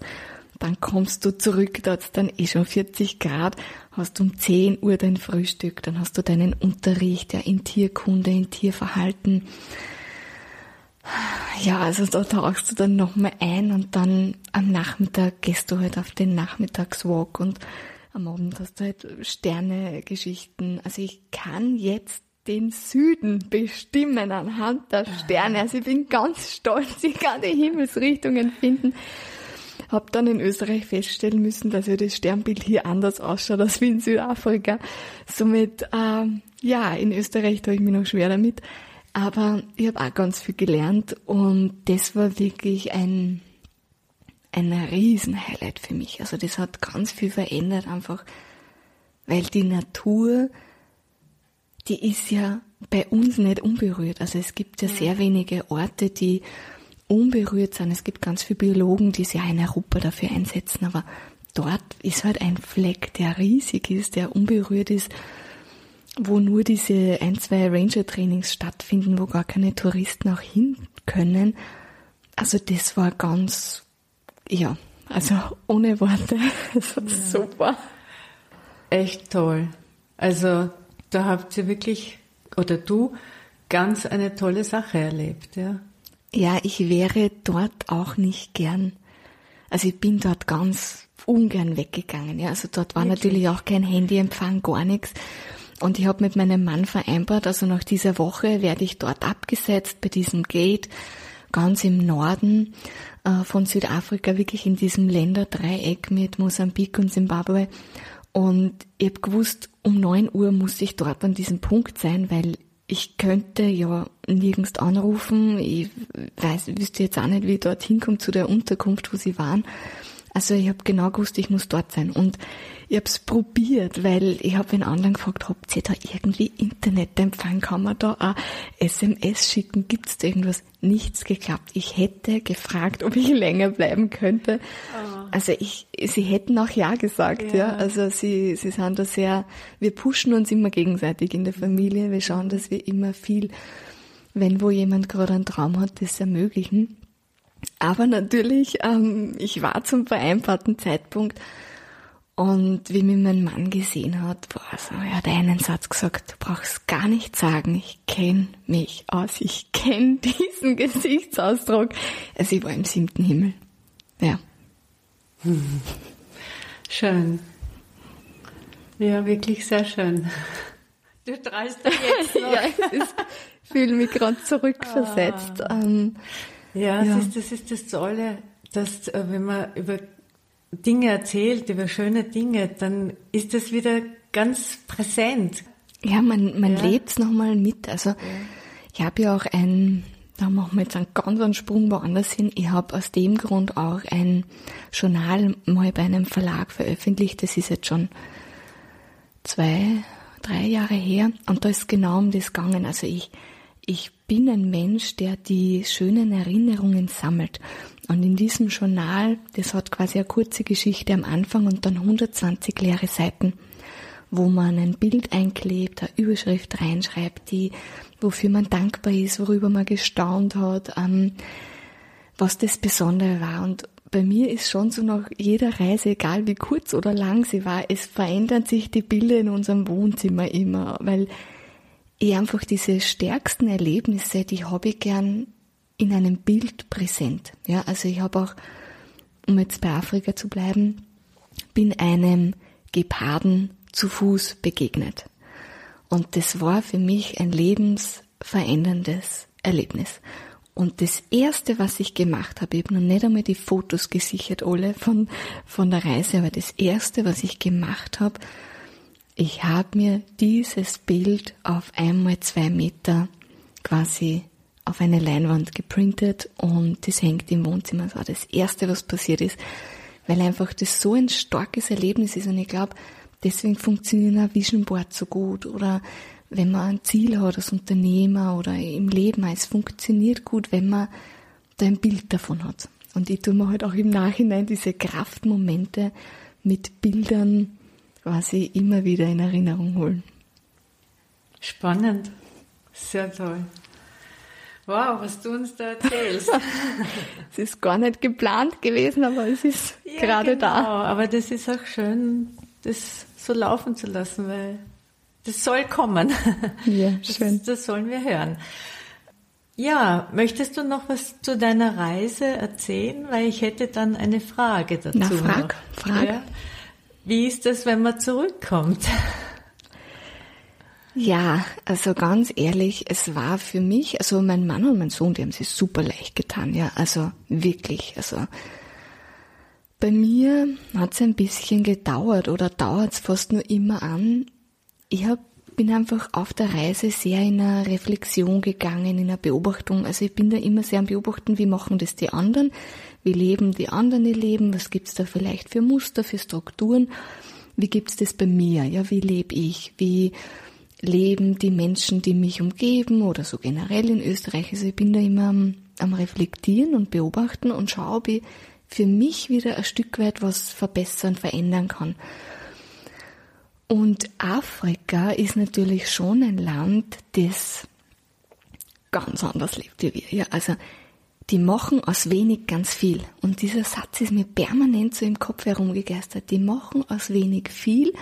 dann kommst du zurück, da hat's dann eh schon 40 Grad, hast um 10 Uhr dein Frühstück, dann hast du deinen Unterricht ja in Tierkunde, in Tierverhalten. Ja, also da tauchst du dann nochmal ein und dann am Nachmittag gehst du halt auf den Nachmittagswalk und am Abend hast du halt Sterne-Geschichten. Also ich kann jetzt den Süden bestimmen anhand der Sterne. Also ich bin ganz stolz, ich kann die Himmelsrichtungen finden. Hab dann in Österreich feststellen müssen, dass ja das Sternbild hier anders ausschaut als wie in Südafrika. Somit, ähm, ja, in Österreich tue ich mich noch schwer damit. Aber ich habe auch ganz viel gelernt und das war wirklich ein, ein Riesen-Highlight für mich. Also das hat ganz viel verändert einfach, weil die Natur, die ist ja bei uns nicht unberührt. Also es gibt ja sehr wenige Orte, die unberührt sind. Es gibt ganz viele Biologen, die sich auch in Europa dafür einsetzen, aber dort ist halt ein Fleck, der riesig ist, der unberührt ist, wo nur diese ein, zwei Ranger-Trainings stattfinden, wo gar keine Touristen auch hin können. Also das war ganz, ja, also ohne Worte. [LAUGHS] Das war ja. super. Echt toll. Also da habt ihr wirklich, oder du, ganz eine tolle Sache erlebt, ja. Ja, ich wäre dort auch nicht gern. Also ich bin dort ganz ungern weggegangen. Ja, also dort war Wirklich? natürlich auch kein Handyempfang, gar nichts. Und ich habe mit meinem Mann vereinbart, also nach dieser Woche werde ich dort abgesetzt bei diesem Gate, ganz im Norden äh, von Südafrika, wirklich in diesem Länderdreieck mit Mosambik und Zimbabwe. Und ich habe gewusst, um neun Uhr muss ich dort an diesem Punkt sein, weil ich könnte ja nirgends anrufen. Ich weiß, wüsste jetzt auch nicht, wie ich dorthin komme zu der Unterkunft, wo sie waren. Also ich habe genau gewusst, ich muss dort sein. Und ich habe es probiert, weil ich habe den anderen gefragt, habt ihr da irgendwie Internetempfang? Kann man da auch SMS schicken? Gibt's da irgendwas? Nichts geklappt. Ich hätte gefragt, ob ich [LAUGHS] länger bleiben könnte. Oh. Also ich, sie hätten auch ja gesagt, ja. ja. Also sie, sie sind da sehr, wir pushen uns immer gegenseitig in der Familie. Wir schauen, dass wir immer viel wenn wo jemand gerade einen Traum hat, das ermöglichen. Aber natürlich, ähm, ich war zum vereinbarten Zeitpunkt und wie mich mein Mann gesehen hat, boah, also, er hat einen Satz gesagt, du brauchst gar nicht sagen, ich kenne mich aus, ich kenne [LAUGHS] diesen Gesichtsausdruck. Also ich war im siebten Himmel. Ja. [LAUGHS] Schön. Ja, wirklich sehr schön. Du dreist da jetzt [LAUGHS] noch. ja, ich fühle mich gerade zurückversetzt. Ah. Ähm, ja, ja. Das, ist, das ist das Tolle, dass äh, wenn man über Dinge erzählt, über schöne Dinge, dann ist das wieder ganz präsent. Ja, man, man ja. lebt es nochmal mit. Also ja. ich habe ja auch ein, da machen wir jetzt einen ganz einen Sprung woanders hin. Ich habe aus dem Grund auch ein Journal mal bei einem Verlag veröffentlicht. Das ist jetzt schon zwei, drei Jahre her. Und da ist genau um das gegangen. Also ich, ich bin ein Mensch, der die schönen Erinnerungen sammelt. Und in diesem Journal, das hat quasi eine kurze Geschichte am Anfang und dann 120 leere Seiten, wo man ein Bild einklebt, eine Überschrift reinschreibt, die, wofür man dankbar ist, worüber man gestaunt hat, ähm, was das Besondere war. Und bei mir ist schon so nach jeder Reise, egal wie kurz oder lang sie war, es verändern sich die Bilder in unserem Wohnzimmer immer, weil ich einfach diese stärksten Erlebnisse, die habe ich gern in einem Bild präsent. Ja, also ich habe auch, um jetzt bei Afrika zu bleiben, bin einem Geparden zu Fuß begegnet. Und das war für mich ein lebensveränderndes Erlebnis. Und das erste, was ich gemacht habe, ich habe noch nicht einmal die Fotos gesichert, alle von, von der Reise, aber das erste, was ich gemacht habe, ich habe mir dieses Bild auf einmal zwei Meter quasi auf eine Leinwand geprintet und das hängt im Wohnzimmer. Das war das Erste, was passiert ist, weil einfach das so ein starkes Erlebnis ist und ich glaube, deswegen funktionieren auch Vision Board so gut oder wenn man ein Ziel hat als Unternehmer oder im Leben, es funktioniert gut, wenn man da ein Bild davon hat. Und ich tue mir halt auch im Nachhinein diese Kraftmomente mit Bildern quasi immer wieder in Erinnerung holen. Spannend. Sehr toll. Wow, was du uns da erzählst. [LAUGHS] es ist gar nicht geplant gewesen, aber es ist ja, gerade genau. da. Aber das ist auch schön, das so laufen zu lassen, weil das soll kommen. [LAUGHS] Ja, schön. Das, das sollen wir hören. Ja, möchtest du noch was zu deiner Reise erzählen? Weil ich hätte dann eine Frage dazu. Na, frag, noch. frag. Ja. Wie ist das, wenn man zurückkommt? Ja, also ganz ehrlich, es war für mich, also mein Mann und mein Sohn, die haben sich super leicht getan, ja, also wirklich, also bei mir hat es ein bisschen gedauert oder dauert es fast nur immer an. Ich hab, bin einfach auf der Reise sehr in eine Reflexion gegangen, in eine Beobachtung. Also ich bin da immer sehr am Beobachten, wie machen das die anderen, wie leben die anderen ihr Leben, was gibt's da vielleicht für Muster, für Strukturen, wie gibt's das bei mir, ja, wie lebe ich, wie leben die Menschen, die mich umgeben oder so generell in Österreich. Also ich bin da immer am, am Reflektieren und Beobachten und schaue, ob ich für mich wieder ein Stück weit was verbessern, verändern kann. Und Afrika ist natürlich schon ein Land, das ganz anders lebt wie wir. Ja, also die machen aus wenig ganz viel. Und dieser Satz ist mir permanent so im Kopf herumgegeistert. Die machen aus wenig viel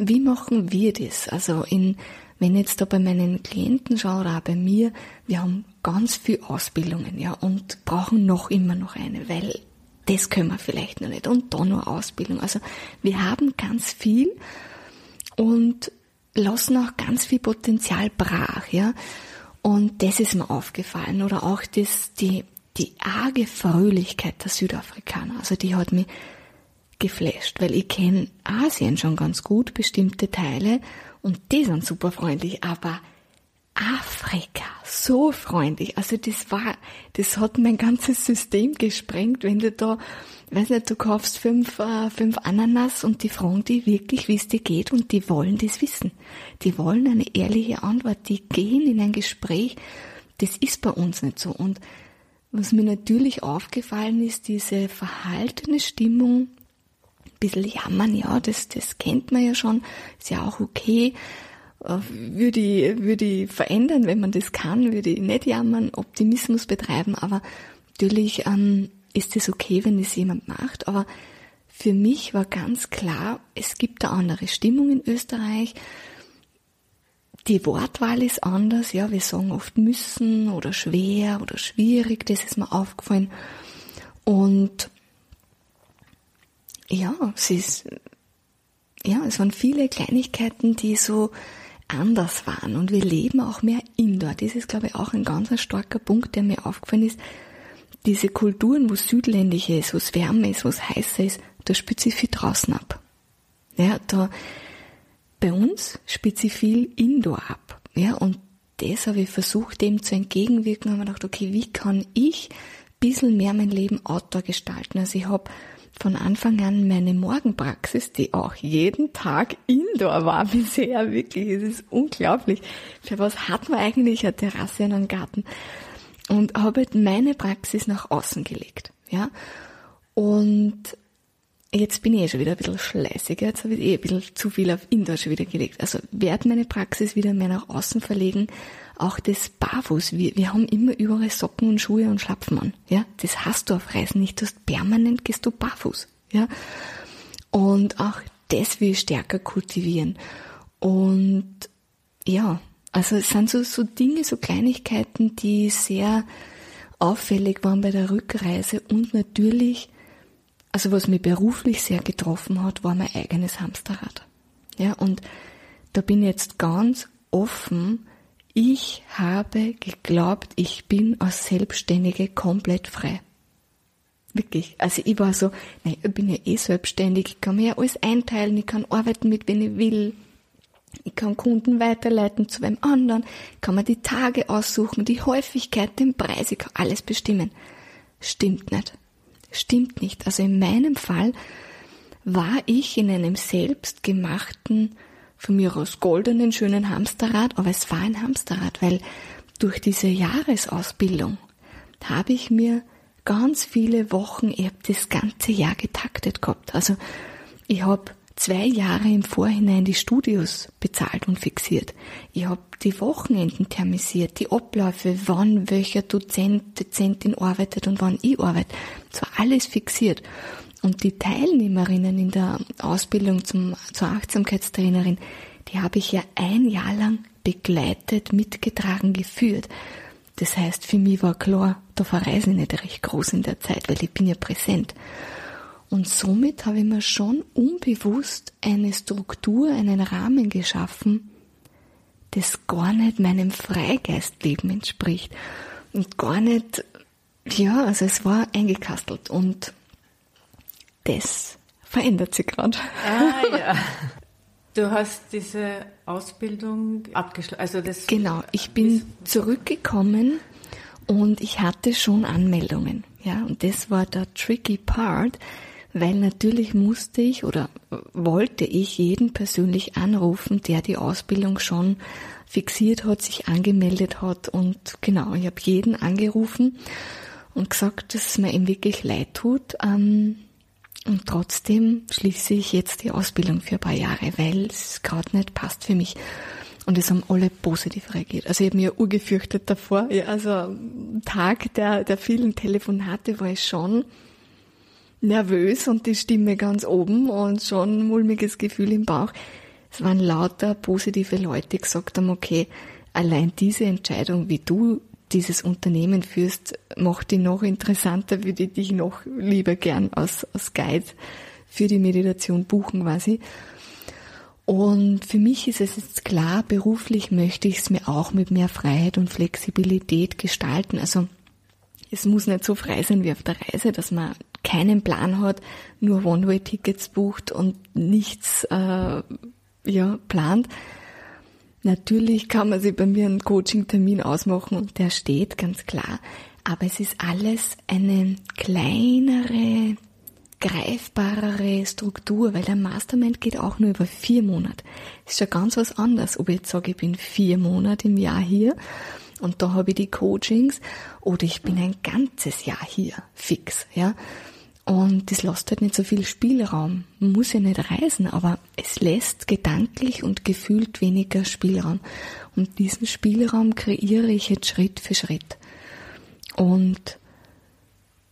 wie machen wir das? Also in, wenn jetzt da bei meinen Klienten schaue oder auch bei mir, wir haben ganz viel Ausbildungen, ja, und brauchen noch immer noch eine, weil das können wir vielleicht noch nicht und da nur Ausbildung. Also wir haben ganz viel und lassen auch ganz viel Potenzial brach, ja. Und das ist mir aufgefallen oder auch das, die, die arge Fröhlichkeit der Südafrikaner. Also die hat mich geflasht, weil ich kenne Asien schon ganz gut, bestimmte Teile, und die sind super freundlich, aber Afrika, so freundlich. Also das war, das hat mein ganzes System gesprengt, wenn du da, weiß nicht, du kaufst fünf, äh, fünf Ananas und die fragen die wirklich, wie es dir geht und die wollen das wissen. Die wollen eine ehrliche Antwort, die gehen in ein Gespräch. Das ist bei uns nicht so. Und was mir natürlich aufgefallen ist, diese verhaltene Stimmung bisschen jammern, ja, das, das kennt man ja schon, ist ja auch okay. äh, würde ich, würde ich verändern, wenn man das kann, würde ich nicht jammern, Optimismus betreiben, aber natürlich ähm, ist es okay, wenn es jemand macht, aber für mich war ganz klar, es gibt eine andere Stimmung in Österreich. Die Wortwahl ist anders, ja, wir sagen oft müssen oder schwer oder schwierig, das ist mir aufgefallen. Und ja, es ist, ja, es waren viele Kleinigkeiten, die so anders waren und wir leben auch mehr indoor. Das ist, glaube ich, auch ein ganz starker Punkt, der mir aufgefallen ist. Diese Kulturen, wo es südländisch ist, wo es wärmer ist, wo es heißer ist, da spielt sich viel draußen ab. Ja, da, bei uns spielt sich viel indoor ab. Ja, und das habe ich versucht, dem zu entgegenwirken, habe mir gedacht, okay, wie kann ich ein bisschen mehr mein Leben outdoor gestalten? Also ich habe von Anfang an meine Morgenpraxis, die auch jeden Tag indoor war [LAUGHS] bisher, wirklich, es ist unglaublich. Für was hat man eigentlich eine Terrasse und einen Garten? Und habe halt meine Praxis nach außen gelegt, ja. Und jetzt bin ich eh schon wieder ein bisschen schleißiger, jetzt habe ich eh ein bisschen zu viel auf Indoor schon wieder gelegt. Also werde meine Praxis wieder mehr nach außen verlegen, auch das Barfuß. Wir, wir haben immer überall Socken und Schuhe und Schlapfen an. Ja, das hast du auf Reisen nicht. Du hast permanent gehst du barfuß. Ja, und auch das will ich stärker kultivieren. Und ja, also es sind so, so Dinge, so Kleinigkeiten, die sehr auffällig waren bei der Rückreise und natürlich, also was mich beruflich sehr getroffen hat, war mein eigenes Hamsterrad. Ja, und da bin ich jetzt ganz offen, ich habe geglaubt, ich bin als Selbstständige komplett frei. Wirklich. Also ich war so, nein, ich bin ja eh selbstständig, ich kann mir ja alles einteilen, ich kann arbeiten mit wem ich will, ich kann Kunden weiterleiten zu wem anderen, kann mir die Tage aussuchen, die Häufigkeit, den Preis, ich kann alles bestimmen. Stimmt nicht. Stimmt nicht. Also in meinem Fall war ich in einem selbstgemachten von mir aus goldenen, schönen Hamsterrad, aber es war ein Hamsterrad, weil durch diese Jahresausbildung habe ich mir ganz viele Wochen, ich habe das ganze Jahr getaktet gehabt. Also ich habe zwei Jahre im Vorhinein die Studios bezahlt und fixiert. Ich habe die Wochenenden thermisiert, die Abläufe, wann welcher Dozent, Dozentin arbeitet und wann ich arbeite. Das war alles fixiert. Und die Teilnehmerinnen in der Ausbildung zum, zur Achtsamkeitstrainerin, die habe ich ja ein Jahr lang begleitet, mitgetragen, geführt. Das heißt, für mich war klar, da verreise ich nicht recht groß in der Zeit, weil ich bin ja präsent. Und somit habe ich mir schon unbewusst eine Struktur, einen Rahmen geschaffen, das gar nicht meinem Freigeistleben entspricht. Und gar nicht, ja, also es war eingekastelt und das verändert sich gerade. Ah ja. [LAUGHS] Du hast diese Ausbildung abgeschlossen. Also das genau, ich bin zurückgekommen und ich hatte schon Anmeldungen. Ja, und das war der tricky part, weil natürlich musste ich oder wollte ich jeden persönlich anrufen, der die Ausbildung schon fixiert hat, sich angemeldet hat und genau, ich habe jeden angerufen und gesagt, dass es mir eben wirklich leid tut. Ähm, und trotzdem schließe ich jetzt die Ausbildung für ein paar Jahre, weil es gerade nicht passt für mich. Und es haben alle positiv reagiert. Also ich habe mir urgefürchtet davor. Ja, also Tag der, der vielen Telefonate war ich schon nervös und die Stimme ganz oben und schon ein mulmiges Gefühl im Bauch. Es waren lauter positive Leute, die gesagt haben, okay, allein diese Entscheidung, wie du dieses Unternehmen führst, macht dich noch interessanter, würde ich dich noch lieber gern als, als Guide für die Meditation buchen quasi. Und für mich ist es jetzt klar, beruflich möchte ich es mir auch mit mehr Freiheit und Flexibilität gestalten. Also es muss nicht so frei sein wie auf der Reise, dass man keinen Plan hat, nur One-Way-Tickets bucht und nichts äh, ja, plant, Natürlich kann man sich bei mir einen Coaching-Termin ausmachen und der steht ganz klar. Aber es ist alles eine kleinere, greifbarere Struktur, weil der Mastermind geht auch nur über vier Monate. Ist ja ganz was anderes, ob ich jetzt sage, ich bin vier Monate im Jahr hier und da habe ich die Coachings oder ich bin ein ganzes Jahr hier fix, ja. Und das lässt halt nicht so viel Spielraum. Man muss ja nicht reisen, aber es lässt gedanklich und gefühlt weniger Spielraum. Und diesen Spielraum kreiere ich jetzt Schritt für Schritt. Und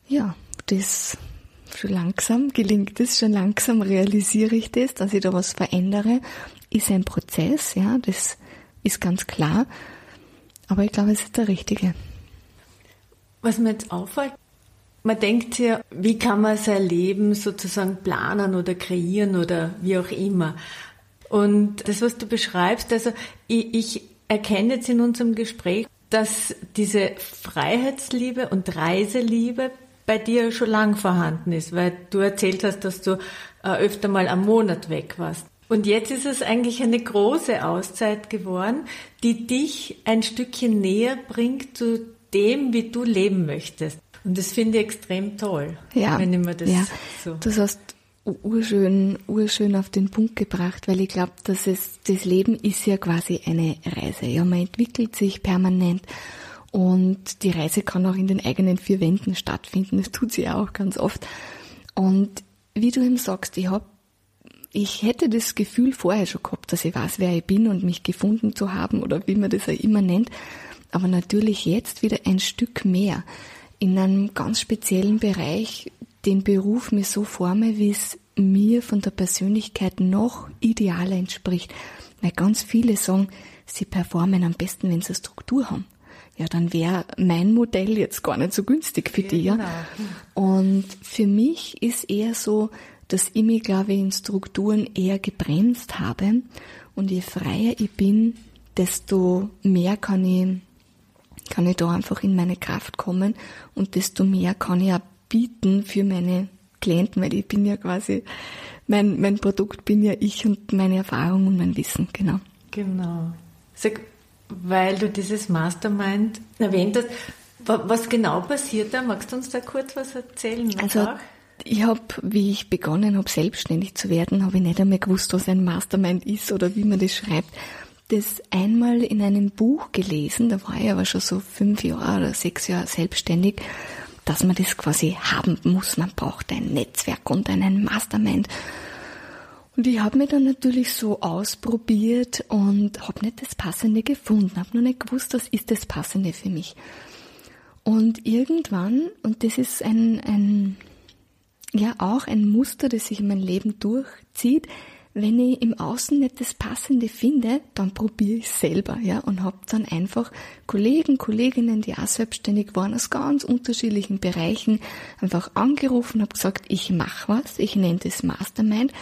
ja, das schon langsam gelingt es, schon langsam realisiere ich das, dass ich da was verändere, ist ein Prozess, ja, das ist ganz klar. Aber ich glaube, es ist der richtige. Was mir jetzt auffällt, man denkt ja, wie kann man sein Leben sozusagen planen oder kreieren oder wie auch immer. Und das, was du beschreibst, also ich, ich erkenne jetzt in unserem Gespräch, dass diese Freiheitsliebe und Reiseliebe bei dir schon lang vorhanden ist, weil du erzählt hast, dass du äh, öfter mal am Monat weg warst. Und jetzt ist es eigentlich eine große Auszeit geworden, die dich ein Stückchen näher bringt zu dem, wie du leben möchtest. Und das finde ich extrem toll, ja, wenn ich mir das ja. so. Das hast urschön, urschön auf den Punkt gebracht, weil ich glaube, dass es, das Leben ist ja quasi eine Reise. Ja, man entwickelt sich permanent und die Reise kann auch in den eigenen vier Wänden stattfinden. Das tut sie ja auch ganz oft. Und wie du eben sagst, ich hab, ich hätte das Gefühl vorher schon gehabt, dass ich weiß, wer ich bin und mich gefunden zu haben oder wie man das auch immer nennt. Aber natürlich jetzt wieder ein Stück mehr in einem ganz speziellen Bereich den Beruf mir so forme, wie es mir von der Persönlichkeit noch idealer entspricht. Weil ganz viele sagen, sie performen am besten, wenn sie eine Struktur haben ja, dann wäre mein Modell jetzt gar nicht so günstig für dich. Genau. Und für mich ist eher so, dass ich mich, glaube ich, in Strukturen eher gebremst habe. Und je freier ich bin, desto mehr kann ich, kann ich da einfach in meine Kraft kommen und desto mehr kann ich auch bieten für meine Klienten, weil ich bin ja quasi, mein, mein Produkt bin ja ich und meine Erfahrung und mein Wissen, genau. Genau. Sag, weil du dieses Mastermind erwähnt hast. Was genau passiert da? Magst du uns da kurz was erzählen? Also, ich habe, wie ich begonnen habe, selbstständig zu werden, habe ich nicht einmal gewusst, was ein Mastermind ist oder wie man das schreibt. Das einmal in einem Buch gelesen, da war ich aber schon so fünf Jahre oder sechs Jahre selbstständig, dass man das quasi haben muss. Man braucht ein Netzwerk und einen Mastermind. Und ich habe mir dann natürlich so ausprobiert und habe nicht das Passende gefunden, habe nur nicht gewusst, was ist das Passende für mich. Und irgendwann, und das ist ein, ein, ja auch ein Muster, das sich in mein Leben durchzieht, wenn ich im Außen nicht das Passende finde, dann probiere ich selber, ja, und habe dann einfach Kollegen, Kolleginnen, die auch selbstständig waren, aus ganz unterschiedlichen Bereichen, einfach angerufen, habe gesagt, ich mache was, ich nenne das Mastermind,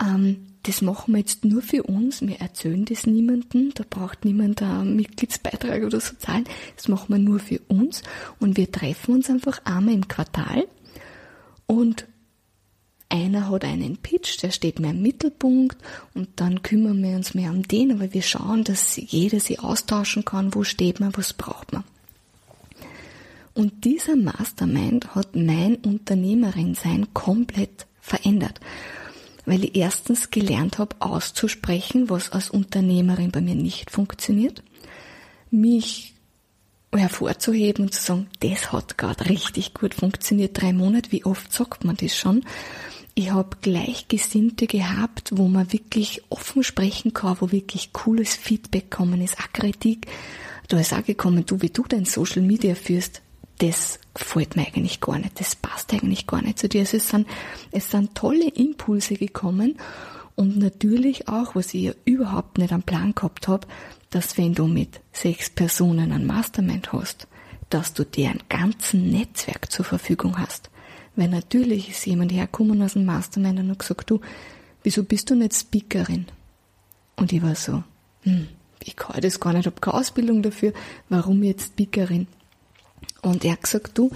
ähm, das machen wir jetzt nur für uns, wir erzählen das niemandem, da braucht niemand einen Mitgliedsbeitrag oder so zahlen, das machen wir nur für uns und wir treffen uns einfach einmal im Quartal und einer hat einen Pitch, der steht mehr im Mittelpunkt und dann kümmern wir uns mehr um den, aber wir schauen, dass jeder sich austauschen kann, wo steht man, was braucht man. Und dieser Mastermind hat mein Unternehmerin-Sein komplett verändert weil ich erstens gelernt habe, auszusprechen, was als Unternehmerin bei mir nicht funktioniert, mich hervorzuheben und zu sagen, das hat gerade richtig gut funktioniert, drei Monate, wie oft sagt man das schon? Ich habe Gleichgesinnte gehabt, wo man wirklich offen sprechen kann, wo wirklich cooles Feedback kommen ist, auch Kritik. Da ist auch gekommen, du, wie du dein Social Media führst, das gefällt mir eigentlich gar nicht, das passt eigentlich gar nicht zu dir. Also es sind, es sind tolle Impulse gekommen und natürlich auch, was ich ja überhaupt nicht am Plan gehabt habe, dass wenn du mit sechs Personen ein Mastermind hast, dass du dir ein ganzen Netzwerk zur Verfügung hast. Weil natürlich ist jemand hergekommen aus dem Mastermind und hat gesagt, du, wieso bist du nicht Speakerin? Und ich war so, hm, ich kann das gar nicht, habe keine Ausbildung dafür, warum jetzt Speakerin? Und er hat gesagt, du,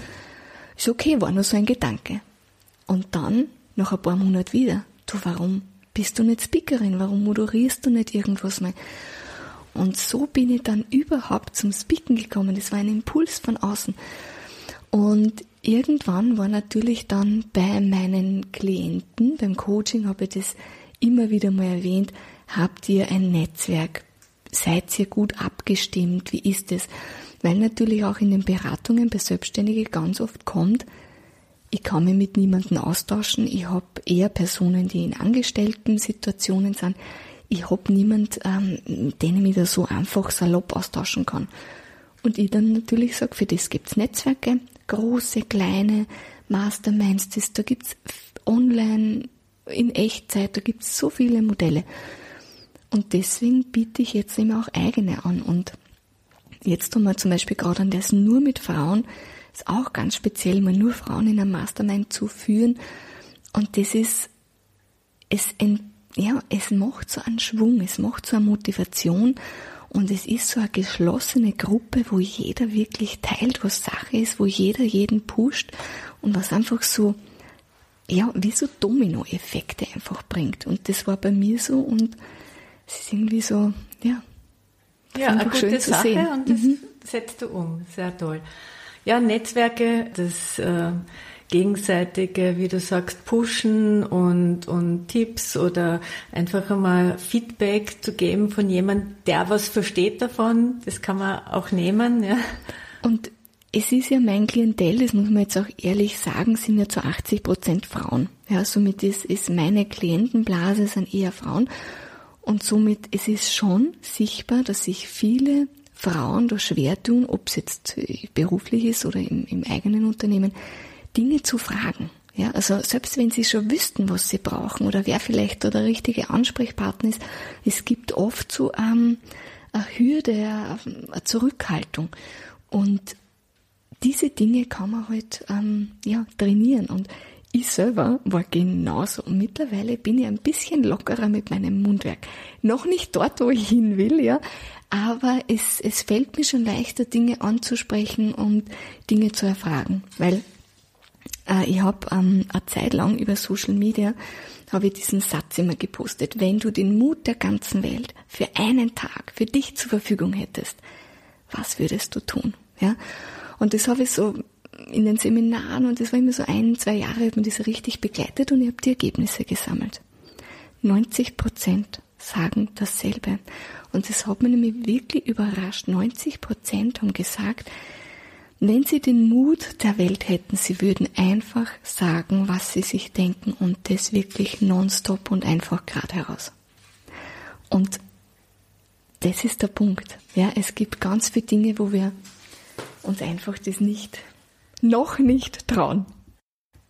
ist okay, war nur so ein Gedanke. Und dann, nach ein paar Monaten wieder, du, warum bist du nicht Speakerin? Warum moderierst du nicht irgendwas mehr? Und so bin ich dann überhaupt zum Speaken gekommen. Das war ein Impuls von außen. Und irgendwann war natürlich dann bei meinen Klienten, beim Coaching habe ich das immer wieder mal erwähnt, habt ihr ein Netzwerk? Seid ihr gut abgestimmt? Wie ist es? weil natürlich auch in den Beratungen bei Selbstständigen ganz oft kommt, ich kann mich mit niemandem austauschen. Ich habe eher Personen, die in Angestellten-Situationen sind. Ich habe niemand, ähm, den ich mich da so einfach salopp austauschen kann. Und ich dann natürlich sage, für das gibt's Netzwerke, große, kleine, Masterminds, das, da gibt's online, in Echtzeit, da gibt's so viele Modelle. Und deswegen biete ich jetzt immer auch eigene an. Und jetzt haben wir zum Beispiel gerade an das nur mit Frauen, ist auch ganz speziell, mal nur Frauen in einem Mastermind zu führen. Und das ist, es, ja, es macht so einen Schwung, es macht so eine Motivation. Und es ist so eine geschlossene Gruppe, wo jeder wirklich teilt, was Sache ist, wo jeder jeden pusht und was einfach so, ja, wie so Domino-Effekte einfach bringt. Und das war bei mir so und es ist irgendwie so, ja. Ja, eine gute schön Sache sehen. und das mhm. setzt du um. Sehr toll. Ja, Netzwerke, das äh, gegenseitige, wie du sagst, pushen und, und Tipps oder einfach einmal Feedback zu geben von jemandem, der was versteht davon, das kann man auch nehmen. Ja. Und es ist ja mein Klientel, das muss man jetzt auch ehrlich sagen, sind ja zu 80 Prozent Frauen. Ja, somit ist, ist meine Klientenblase sind eher Frauen. Und somit es ist schon sichtbar, dass sich viele Frauen da schwer tun, ob es jetzt beruflich ist oder im, im eigenen Unternehmen, Dinge zu fragen. Ja, also selbst wenn sie schon wüssten, was sie brauchen oder wer vielleicht der richtige Ansprechpartner ist, es gibt oft so ähm, eine Hürde, eine Zurückhaltung. Und diese Dinge kann man halt ähm, ja, trainieren. Und ich selber war genauso. Und mittlerweile bin ich ein bisschen lockerer mit meinem Mundwerk. Noch nicht dort, wo ich hin will, ja. Aber es, es fällt mir schon leichter, Dinge anzusprechen und Dinge zu erfragen. Weil äh, ich habe ähm, eine Zeit lang über Social Media habe ich diesen Satz immer gepostet. Wenn du den Mut der ganzen Welt für einen Tag für dich zur Verfügung hättest, was würdest du tun? Ja. Und das habe ich so in den Seminaren und das war immer so ein, zwei Jahre, hat man das richtig begleitet und ich habe die Ergebnisse gesammelt. 90 Prozent sagen dasselbe. Und das hat mich nämlich wirklich überrascht. 90 Prozent haben gesagt, wenn sie den Mut der Welt hätten, sie würden einfach sagen, was sie sich denken und das wirklich nonstop und einfach gerade heraus. Und das ist der Punkt. Ja, es gibt ganz viele Dinge, wo wir uns einfach das nicht noch nicht trauen.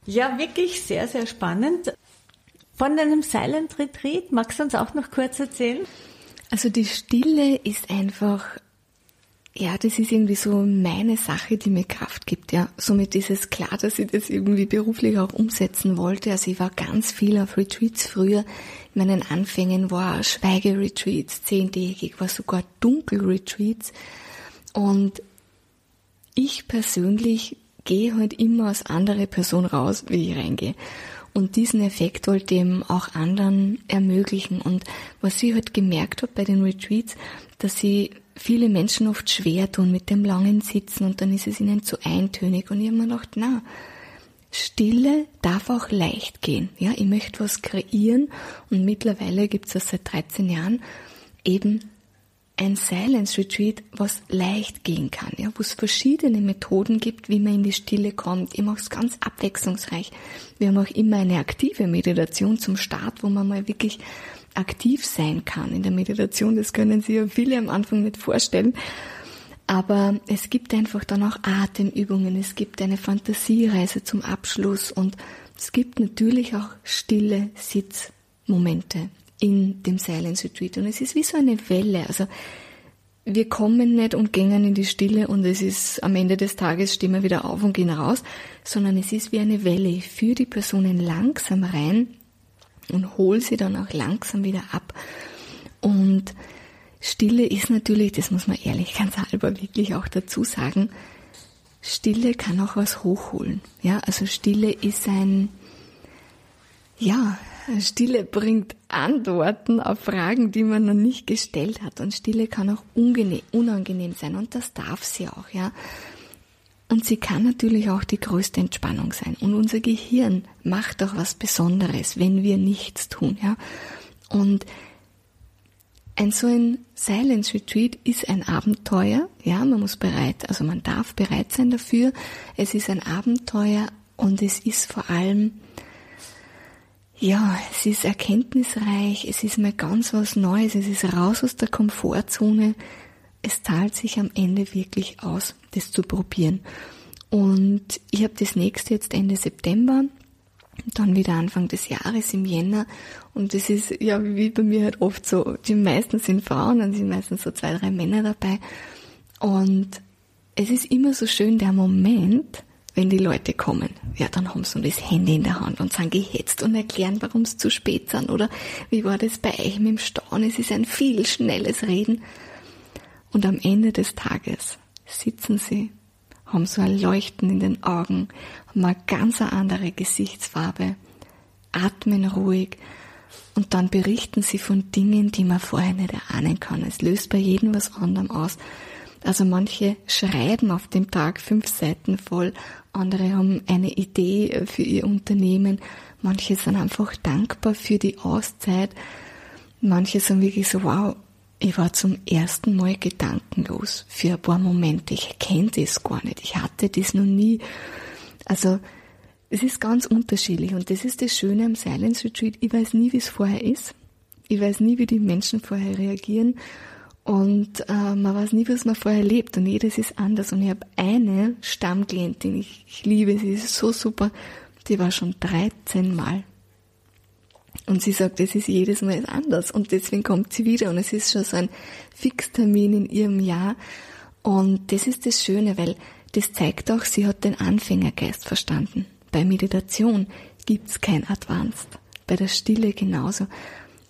Ja, wirklich sehr, sehr spannend. Von deinem Silent Retreat, magst du uns auch noch kurz erzählen? Also die Stille ist einfach, ja, das ist irgendwie so meine Sache, die mir Kraft gibt, ja. Somit ist es klar, dass ich das irgendwie beruflich auch umsetzen wollte. Also ich war ganz viel auf Retreats früher. In meinen Anfängen war Schweigeretreats, zehntägig, war sogar Dunkelretreats. Und ich persönlich gehe halt immer als andere Person raus, wie ich reingehe. Und diesen Effekt wollte ich eben auch anderen ermöglichen. Und was ich halt gemerkt habe bei den Retreats, dass sie viele Menschen oft schwer tun mit dem langen Sitzen und dann ist es ihnen zu eintönig. Und ich habe mir gedacht, na, Stille darf auch leicht gehen. Ja, ich möchte was kreieren und mittlerweile gibt es das seit 13 Jahren eben ein Silence Retreat, was leicht gehen kann, ja, wo es verschiedene Methoden gibt, wie man in die Stille kommt. Ich mache es ganz abwechslungsreich. Wir haben auch immer eine aktive Meditation zum Start, wo man mal wirklich aktiv sein kann in der Meditation. Das können sich ja viele am Anfang nicht vorstellen. Aber es gibt einfach dann auch Atemübungen, es gibt eine Fantasiereise zum Abschluss und es gibt natürlich auch stille Sitzmomente in dem Silence Retreat. Und es ist wie so eine Welle. Also wir kommen nicht und gehen in die Stille und es ist am Ende des Tages stehen wir wieder auf und gehen raus, sondern es ist wie eine Welle. Führe die Personen langsam rein und hole sie dann auch langsam wieder ab. Und Stille ist natürlich, das muss man ehrlich [LAUGHS] ganz halber wirklich auch dazu sagen, Stille kann auch was hochholen. Ja, also Stille ist ein, ja, Stille bringt Antworten auf Fragen, die man noch nicht gestellt hat. Und Stille kann auch unangenehm sein. Und das darf sie auch, ja. Und sie kann natürlich auch die größte Entspannung sein. Und unser Gehirn macht auch was Besonderes, wenn wir nichts tun, ja. Und ein so ein Silence Retreat ist ein Abenteuer, ja, man muss bereit, also man darf bereit sein dafür. Es ist ein Abenteuer Und es ist vor allem, ja, es ist erkenntnisreich, es ist mal ganz was Neues, es ist raus aus der Komfortzone. Es zahlt sich am Ende wirklich aus, das zu probieren. Und ich habe das nächste jetzt Ende September, dann wieder Anfang des Jahres im Jänner. Und das ist ja wie bei mir halt oft so, die meisten sind Frauen, dann sind meistens so zwei, drei Männer dabei. Und es ist immer so schön der Moment, wenn die Leute kommen, ja, dann haben sie das Handy in der Hand und sind gehetzt und erklären, warum sie zu spät sind oder wie war das bei euch mit dem Stauen. Es ist ein viel schnelles Reden. Und am Ende des Tages sitzen sie, haben so ein Leuchten in den Augen, haben eine ganz andere Gesichtsfarbe, atmen ruhig und dann berichten sie von Dingen, die man vorher nicht erahnen kann. Es löst bei jedem was anderem aus. Also manche schreiben auf dem Tag fünf Seiten voll, andere haben eine Idee für ihr Unternehmen, manche sind einfach dankbar für die Auszeit, manche sind wirklich so, wow, ich war zum ersten Mal gedankenlos für ein paar Momente. Ich kenne das gar nicht. Ich hatte das noch nie. Also, es ist ganz unterschiedlich und das ist das Schöne am Silence Retreat. Ich weiß nie, wie es vorher ist. Ich weiß nie, wie die Menschen vorher reagieren und äh, man weiß nie, was man vorher lebt und jedes ist anders. Und ich habe eine Stammklientin, ich, ich liebe sie, sie ist so super, die war schon 13 Mal. Und sie sagt, es ist jedes Mal anders und deswegen kommt sie wieder und es ist schon so ein Fixtermin in ihrem Jahr. Und das ist das Schöne, weil das zeigt auch, sie hat den Anfängergeist verstanden. Bei Meditation gibt's kein Advanced. Bei der Stille genauso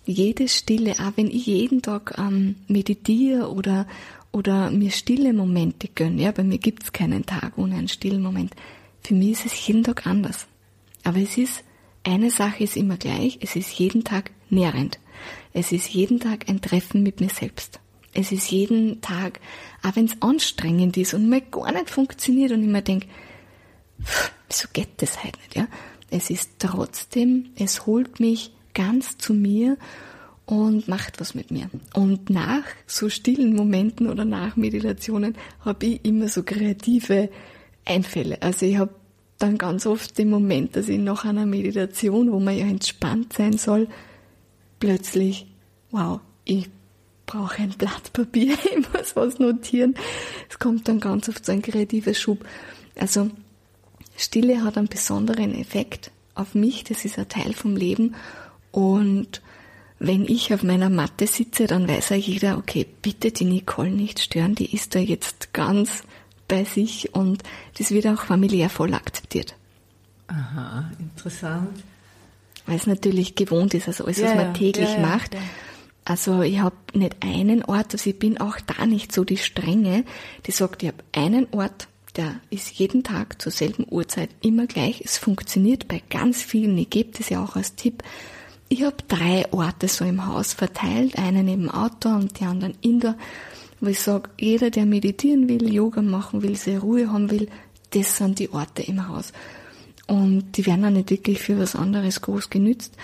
jede Stille, auch wenn ich jeden Tag ähm, meditiere oder, oder mir stille Momente gönne, ja, bei mir gibt's keinen Tag ohne einen stillen Moment. Für mich ist es jeden Tag anders. Aber es ist, eine Sache ist immer gleich, es ist jeden Tag nährend. Es ist jeden Tag ein Treffen mit mir selbst. Es ist jeden Tag, auch wenn es anstrengend ist und mir gar nicht funktioniert und ich mir denke, wieso geht das halt nicht, ja? Es ist trotzdem, es holt mich ganz zu mir und macht was mit mir. Und nach so stillen Momenten oder nach Meditationen habe ich immer so kreative Einfälle. Also ich habe dann ganz oft den Moment, dass ich nach einer Meditation, wo man ja entspannt sein soll, plötzlich, wow, ich brauche ein Blatt Papier, [LAUGHS] ich muss was notieren. Es kommt dann ganz oft so ein kreativer Schub. Also Stille hat einen besonderen Effekt auf mich, das ist ein Teil vom Leben und wenn ich auf meiner Matte sitze, dann weiß ja jeder, okay, bitte die Nicole nicht stören, die ist da jetzt ganz bei sich und das wird auch familiär voll akzeptiert. Aha, interessant. Weil es natürlich gewohnt ist, also alles, ja, was man täglich ja, ja, macht. Also ich habe nicht einen Ort, also ich bin auch da nicht so die Strenge, die sagt, ich habe einen Ort, der ist jeden Tag zur selben Uhrzeit immer gleich. Es funktioniert bei ganz vielen, ich gebe das ja auch als Tipp, ich habe drei Orte so im Haus verteilt, einen im Outdoor und die anderen indoor, wo ich sage, jeder, der meditieren will, Yoga machen will, sehr Ruhe haben will, das sind die Orte im Haus. Und die werden auch nicht wirklich für was anderes groß genützt.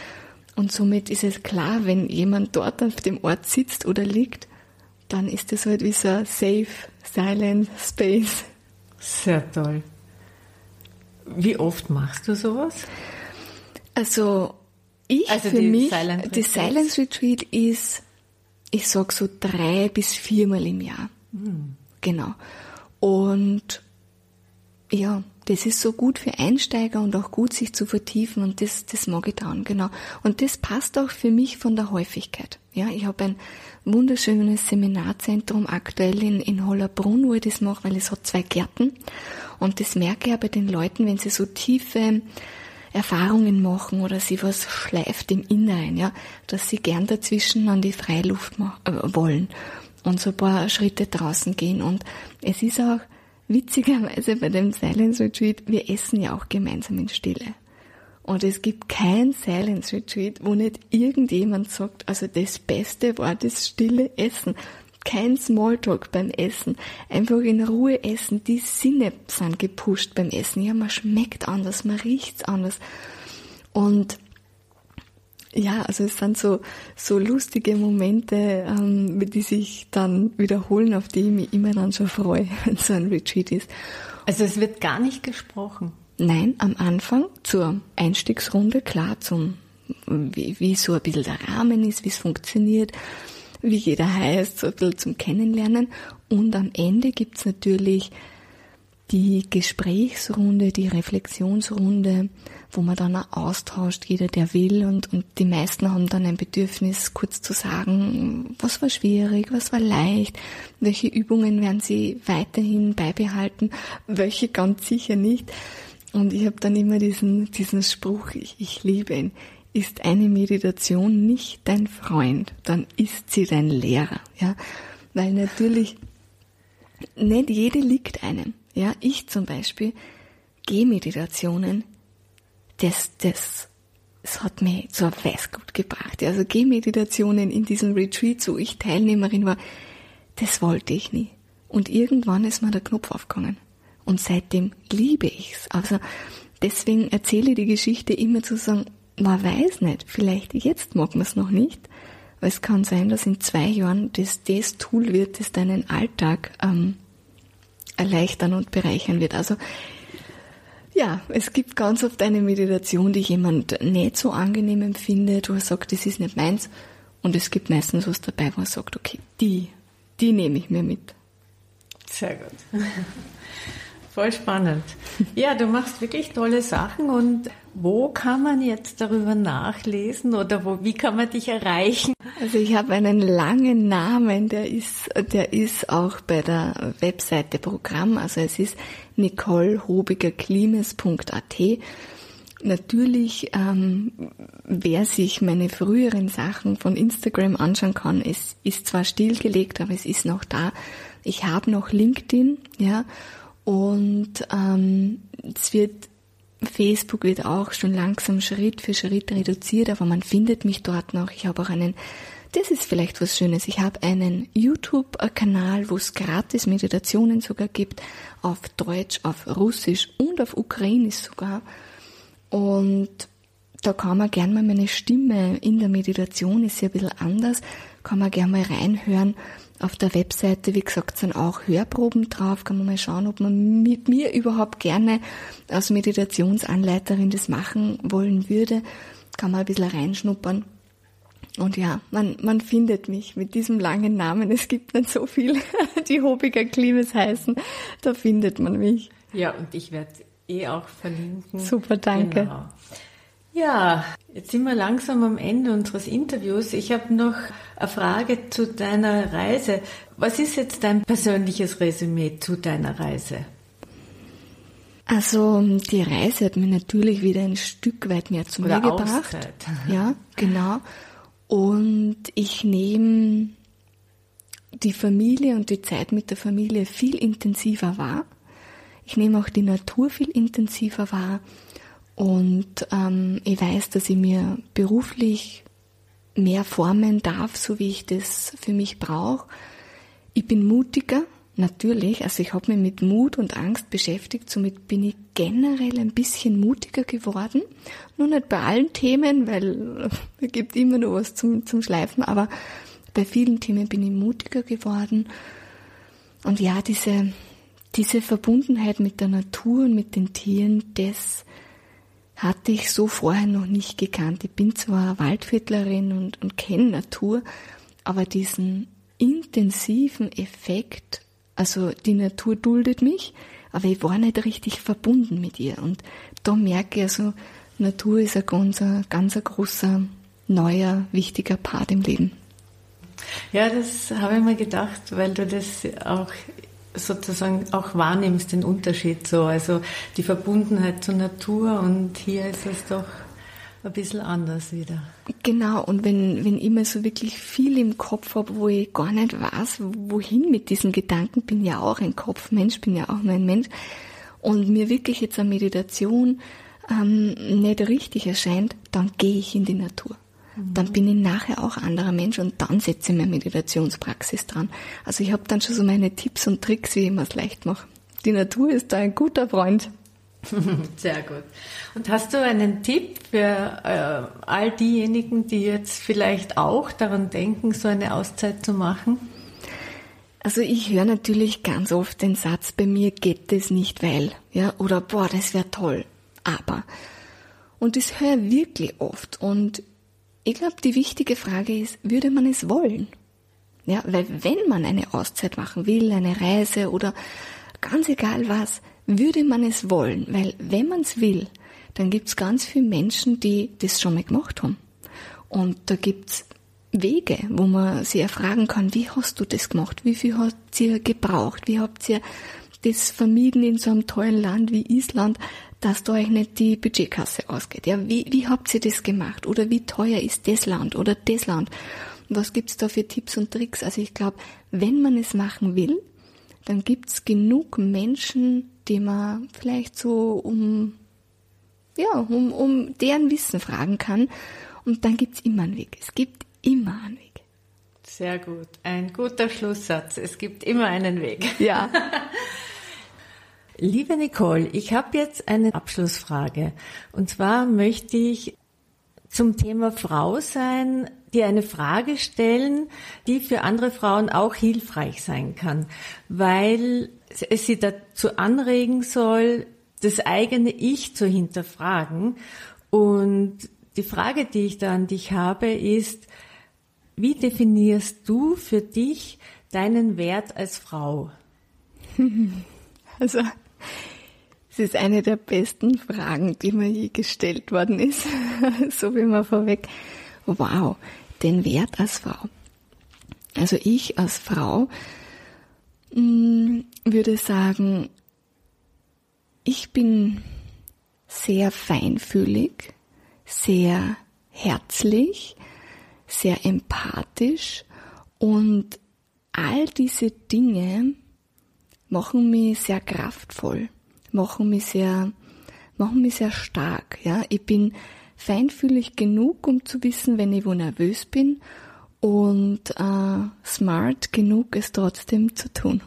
Und somit ist es klar, wenn jemand dort auf dem Ort sitzt oder liegt, dann ist das halt wie so ein safe, silent space. Sehr toll. Wie oft machst du sowas? Also ich also für mich, Silent die Silence Retreat ist, ich sag so drei bis viermal im Jahr. Mhm. Genau. Und ja, das ist so gut für Einsteiger und auch gut, sich zu vertiefen und das, das mag ich dann, genau. Und das passt auch für mich von der Häufigkeit. Ja, ich habe ein wunderschönes Seminarzentrum aktuell in, in Hollerbrunn, wo ich das mache, weil es hat zwei Gärten. Und das merke ich aber den Leuten, wenn sie so tiefe Erfahrungen machen oder sie was schleift im Inneren, ja, dass sie gern dazwischen an die Freiluft äh, wollen und so ein paar Schritte draußen gehen. Und es ist auch witzigerweise bei dem Silence Retreat, wir essen ja auch gemeinsam in Stille. Und es gibt kein Silence Retreat, wo nicht irgendjemand sagt, also das Beste war das stille Essen kein Smalltalk beim Essen, einfach in Ruhe essen. Die Sinne sind gepusht beim Essen. Ja, man schmeckt anders, man riecht anders. Und ja, also es sind so, so lustige Momente, ähm, die sich dann wiederholen, auf die ich mich immer dann schon freue, [LAUGHS] wenn so ein Retreat ist. Also es wird gar nicht gesprochen. Nein, am Anfang zur Einstiegsrunde, klar, zum, wie, wie so ein bisschen der Rahmen ist, wie es funktioniert, wie jeder heißt, so ein bisschen zum Kennenlernen. Und am Ende gibt's natürlich die Gesprächsrunde, die Reflexionsrunde, wo man dann auch austauscht, jeder der will und, und die meisten haben dann ein Bedürfnis, kurz zu sagen, was war schwierig, was war leicht, welche Übungen werden sie weiterhin beibehalten, welche ganz sicher nicht. Und ich habe dann immer diesen, diesen Spruch, ich, ich liebe ihn, ist eine Meditation nicht dein Freund, dann ist sie dein Lehrer, ja, weil natürlich nicht jede liegt einem. Ja, ich zum Beispiel, Gehmeditationen, das, das, das hat mir ein Weißgut gebracht. Also Gehmeditationen in diesem Retreat, wo ich Teilnehmerin war, das wollte ich nie. Und irgendwann ist mir der Knopf aufgegangen. Und seitdem liebe ich's. Also deswegen erzähle ich die Geschichte immer zu sagen, man weiß nicht, vielleicht jetzt mag man es noch nicht, weil es kann sein, dass in zwei Jahren das das Tool wird, das deinen Alltag ähm, erleichtern und bereichern wird. Also ja, es gibt ganz oft eine Meditation, die jemand nicht so angenehm empfindet, wo er sagt, das ist nicht meins. Und es gibt meistens was dabei, wo er sagt, okay, die, die nehme ich mir mit. Sehr gut. Voll spannend. Ja, du machst wirklich tolle Sachen und wo kann man jetzt darüber nachlesen oder wo, wie kann man dich erreichen? Also ich habe einen langen Namen, der ist, der ist auch bei der Webseite Programm. Also es ist nicolehobigerklimes.at. Natürlich, ähm, wer sich meine früheren Sachen von Instagram anschauen kann, es ist zwar stillgelegt, aber es ist noch da. Ich habe noch LinkedIn, ja, und ähm, es wird Facebook wird auch schon langsam Schritt für Schritt reduziert, aber man findet mich dort noch. Ich habe auch einen, das ist vielleicht was Schönes, ich habe einen YouTube-Kanal, wo es gratis Meditationen sogar gibt, auf Deutsch, auf Russisch und auf Ukrainisch sogar. Und da kann man gern mal meine Stimme in der Meditation, ist ja ein bisschen anders, kann man gern mal reinhören auf der Webseite, wie gesagt, sind auch Hörproben drauf. Kann man mal schauen, ob man mit mir überhaupt gerne als Meditationsanleiterin das machen wollen würde. Kann man ein bisschen reinschnuppern. Und ja, man, man findet mich mit diesem langen Namen. Es gibt nicht so viel, [LAUGHS] die Hobiger Klimes heißen. Da findet man mich. Ja, und ich werde eh auch verlinken. Super, danke. Genau. Ja, jetzt sind wir langsam am Ende unseres Interviews. Ich habe noch eine Frage zu deiner Reise. Was ist jetzt dein persönliches Resümee zu deiner Reise? Also die Reise hat mir natürlich wieder ein Stück weit mehr zu Oder mir gebracht. Auszeit. [LAUGHS] Ja, genau. Und ich nehme die Familie und die Zeit mit der Familie viel intensiver wahr. Ich nehme auch die Natur viel intensiver wahr. Und ähm, ich weiß, dass ich mir beruflich mehr formen darf, so wie ich das für mich brauche. Ich bin mutiger, natürlich. Also ich habe mich mit Mut und Angst beschäftigt. Somit bin ich generell ein bisschen mutiger geworden. Nur nicht bei allen Themen, weil es gibt immer noch was zum, zum Schleifen. Aber bei vielen Themen bin ich mutiger geworden. Und ja, diese, diese Verbundenheit mit der Natur und mit den Tieren, das hatte ich so vorher noch nicht gekannt. Ich bin zwar Waldviertlerin und, und kenne Natur, aber diesen intensiven Effekt, also die Natur duldet mich, aber ich war nicht richtig verbunden mit ihr. Und da merke ich also, Natur ist ein ganz, ganz großer, neuer, wichtiger Part im Leben. Ja, das habe ich mir gedacht, weil du das auch sozusagen auch wahrnimmst, den Unterschied so. Also die Verbundenheit zur Natur und hier ist es doch ein bisschen anders wieder. Genau, und wenn, wenn ich immer so wirklich viel im Kopf habe, wo ich gar nicht weiß, wohin mit diesen Gedanken, bin ja auch ein Kopfmensch, bin ja auch nur ein Mensch, und mir wirklich jetzt eine Meditation ähm, nicht richtig erscheint, dann gehe ich in die Natur dann bin ich nachher auch anderer Mensch und dann setze ich meine Meditationspraxis dran. Also ich habe dann schon so meine Tipps und Tricks, wie ich mir es leicht mache. Die Natur ist da ein guter Freund. [LAUGHS] Sehr gut. Und hast du einen Tipp für äh, all diejenigen, die jetzt vielleicht auch daran denken, so eine Auszeit zu machen? Also ich höre natürlich ganz oft den Satz, bei mir geht es nicht, weil, ja, oder boah, das wäre toll, aber. Und das höre ich wirklich oft. Und ich glaube, die wichtige Frage ist, würde man es wollen? Ja, weil wenn man eine Auszeit machen will, eine Reise oder ganz egal was, würde man es wollen. Weil wenn man es will, dann gibt's ganz viele Menschen, die das schon mal gemacht haben. Und da gibt's Wege, wo man sie erfragen kann, wie hast du das gemacht? Wie viel hat ihr gebraucht? Wie habt ihr das vermieden in so einem tollen Land wie Island, dass da euch nicht die Budgetkasse ausgeht? Ja, wie, wie habt ihr das gemacht? Oder wie teuer ist das Land oder das Land? Was gibt's da für Tipps und Tricks? Also ich glaube, wenn man es machen will, dann gibt's genug Menschen, die man vielleicht so um, ja, um, um deren Wissen fragen kann. Und dann gibt's immer einen Weg. Es gibt immer einen Weg. Sehr gut. Ein guter Schlusssatz. Es gibt immer einen Weg. Ja. [LAUGHS] Liebe Nicole, ich habe jetzt eine Abschlussfrage. Und zwar möchte ich zum Thema Frau sein, dir eine Frage stellen, die für andere Frauen auch hilfreich sein kann, weil es sie dazu anregen soll, das eigene Ich zu hinterfragen. Und die Frage, die ich da an dich habe, ist, wie definierst du für dich deinen Wert als Frau? [LAUGHS] Also, es ist eine der besten Fragen, die mir je gestellt worden ist. [LAUGHS] so wie man vorweg. Wow, den Wert als Frau. Also ich als Frau mh, mm, würde sagen, ich bin sehr feinfühlig, sehr herzlich, sehr empathisch und all diese Dinge machen mich sehr kraftvoll, machen mich sehr, machen mich sehr stark, ja. Ich bin feinfühlig genug, um zu wissen, wenn ich wo nervös bin und äh, smart genug, es trotzdem zu tun.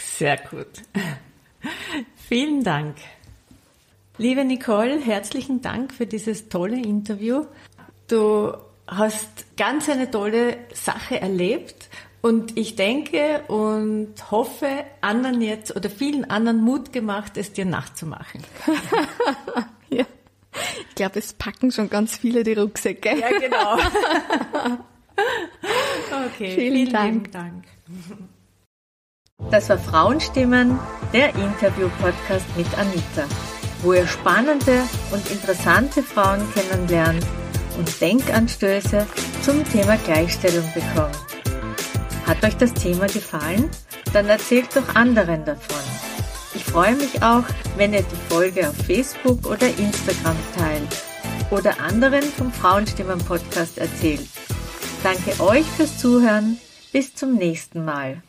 Sehr gut. Vielen Dank. Liebe Nicole, herzlichen Dank für dieses tolle Interview. Du hast ganz eine tolle Sache erlebt und ich denke und hoffe, anderen jetzt oder vielen anderen Mut gemacht, es dir nachzumachen. [LAUGHS] ja. Ich glaube, es packen schon ganz viele die Rucksäcke. Ja, genau. [LAUGHS] okay, vielen, vielen Dank. Dank. Das war Frauenstimmen, der Interview-Podcast mit Anita, wo ihr spannende und interessante Frauen kennenlernt und Denkanstöße zum Thema Gleichstellung bekommt. Hat euch das Thema gefallen? Dann erzählt doch anderen davon. Ich freue mich auch, wenn ihr die Folge auf Facebook oder Instagram teilt oder anderen vom Frauenstimmen Podcast erzählt. Danke euch fürs Zuhören. Bis zum nächsten Mal.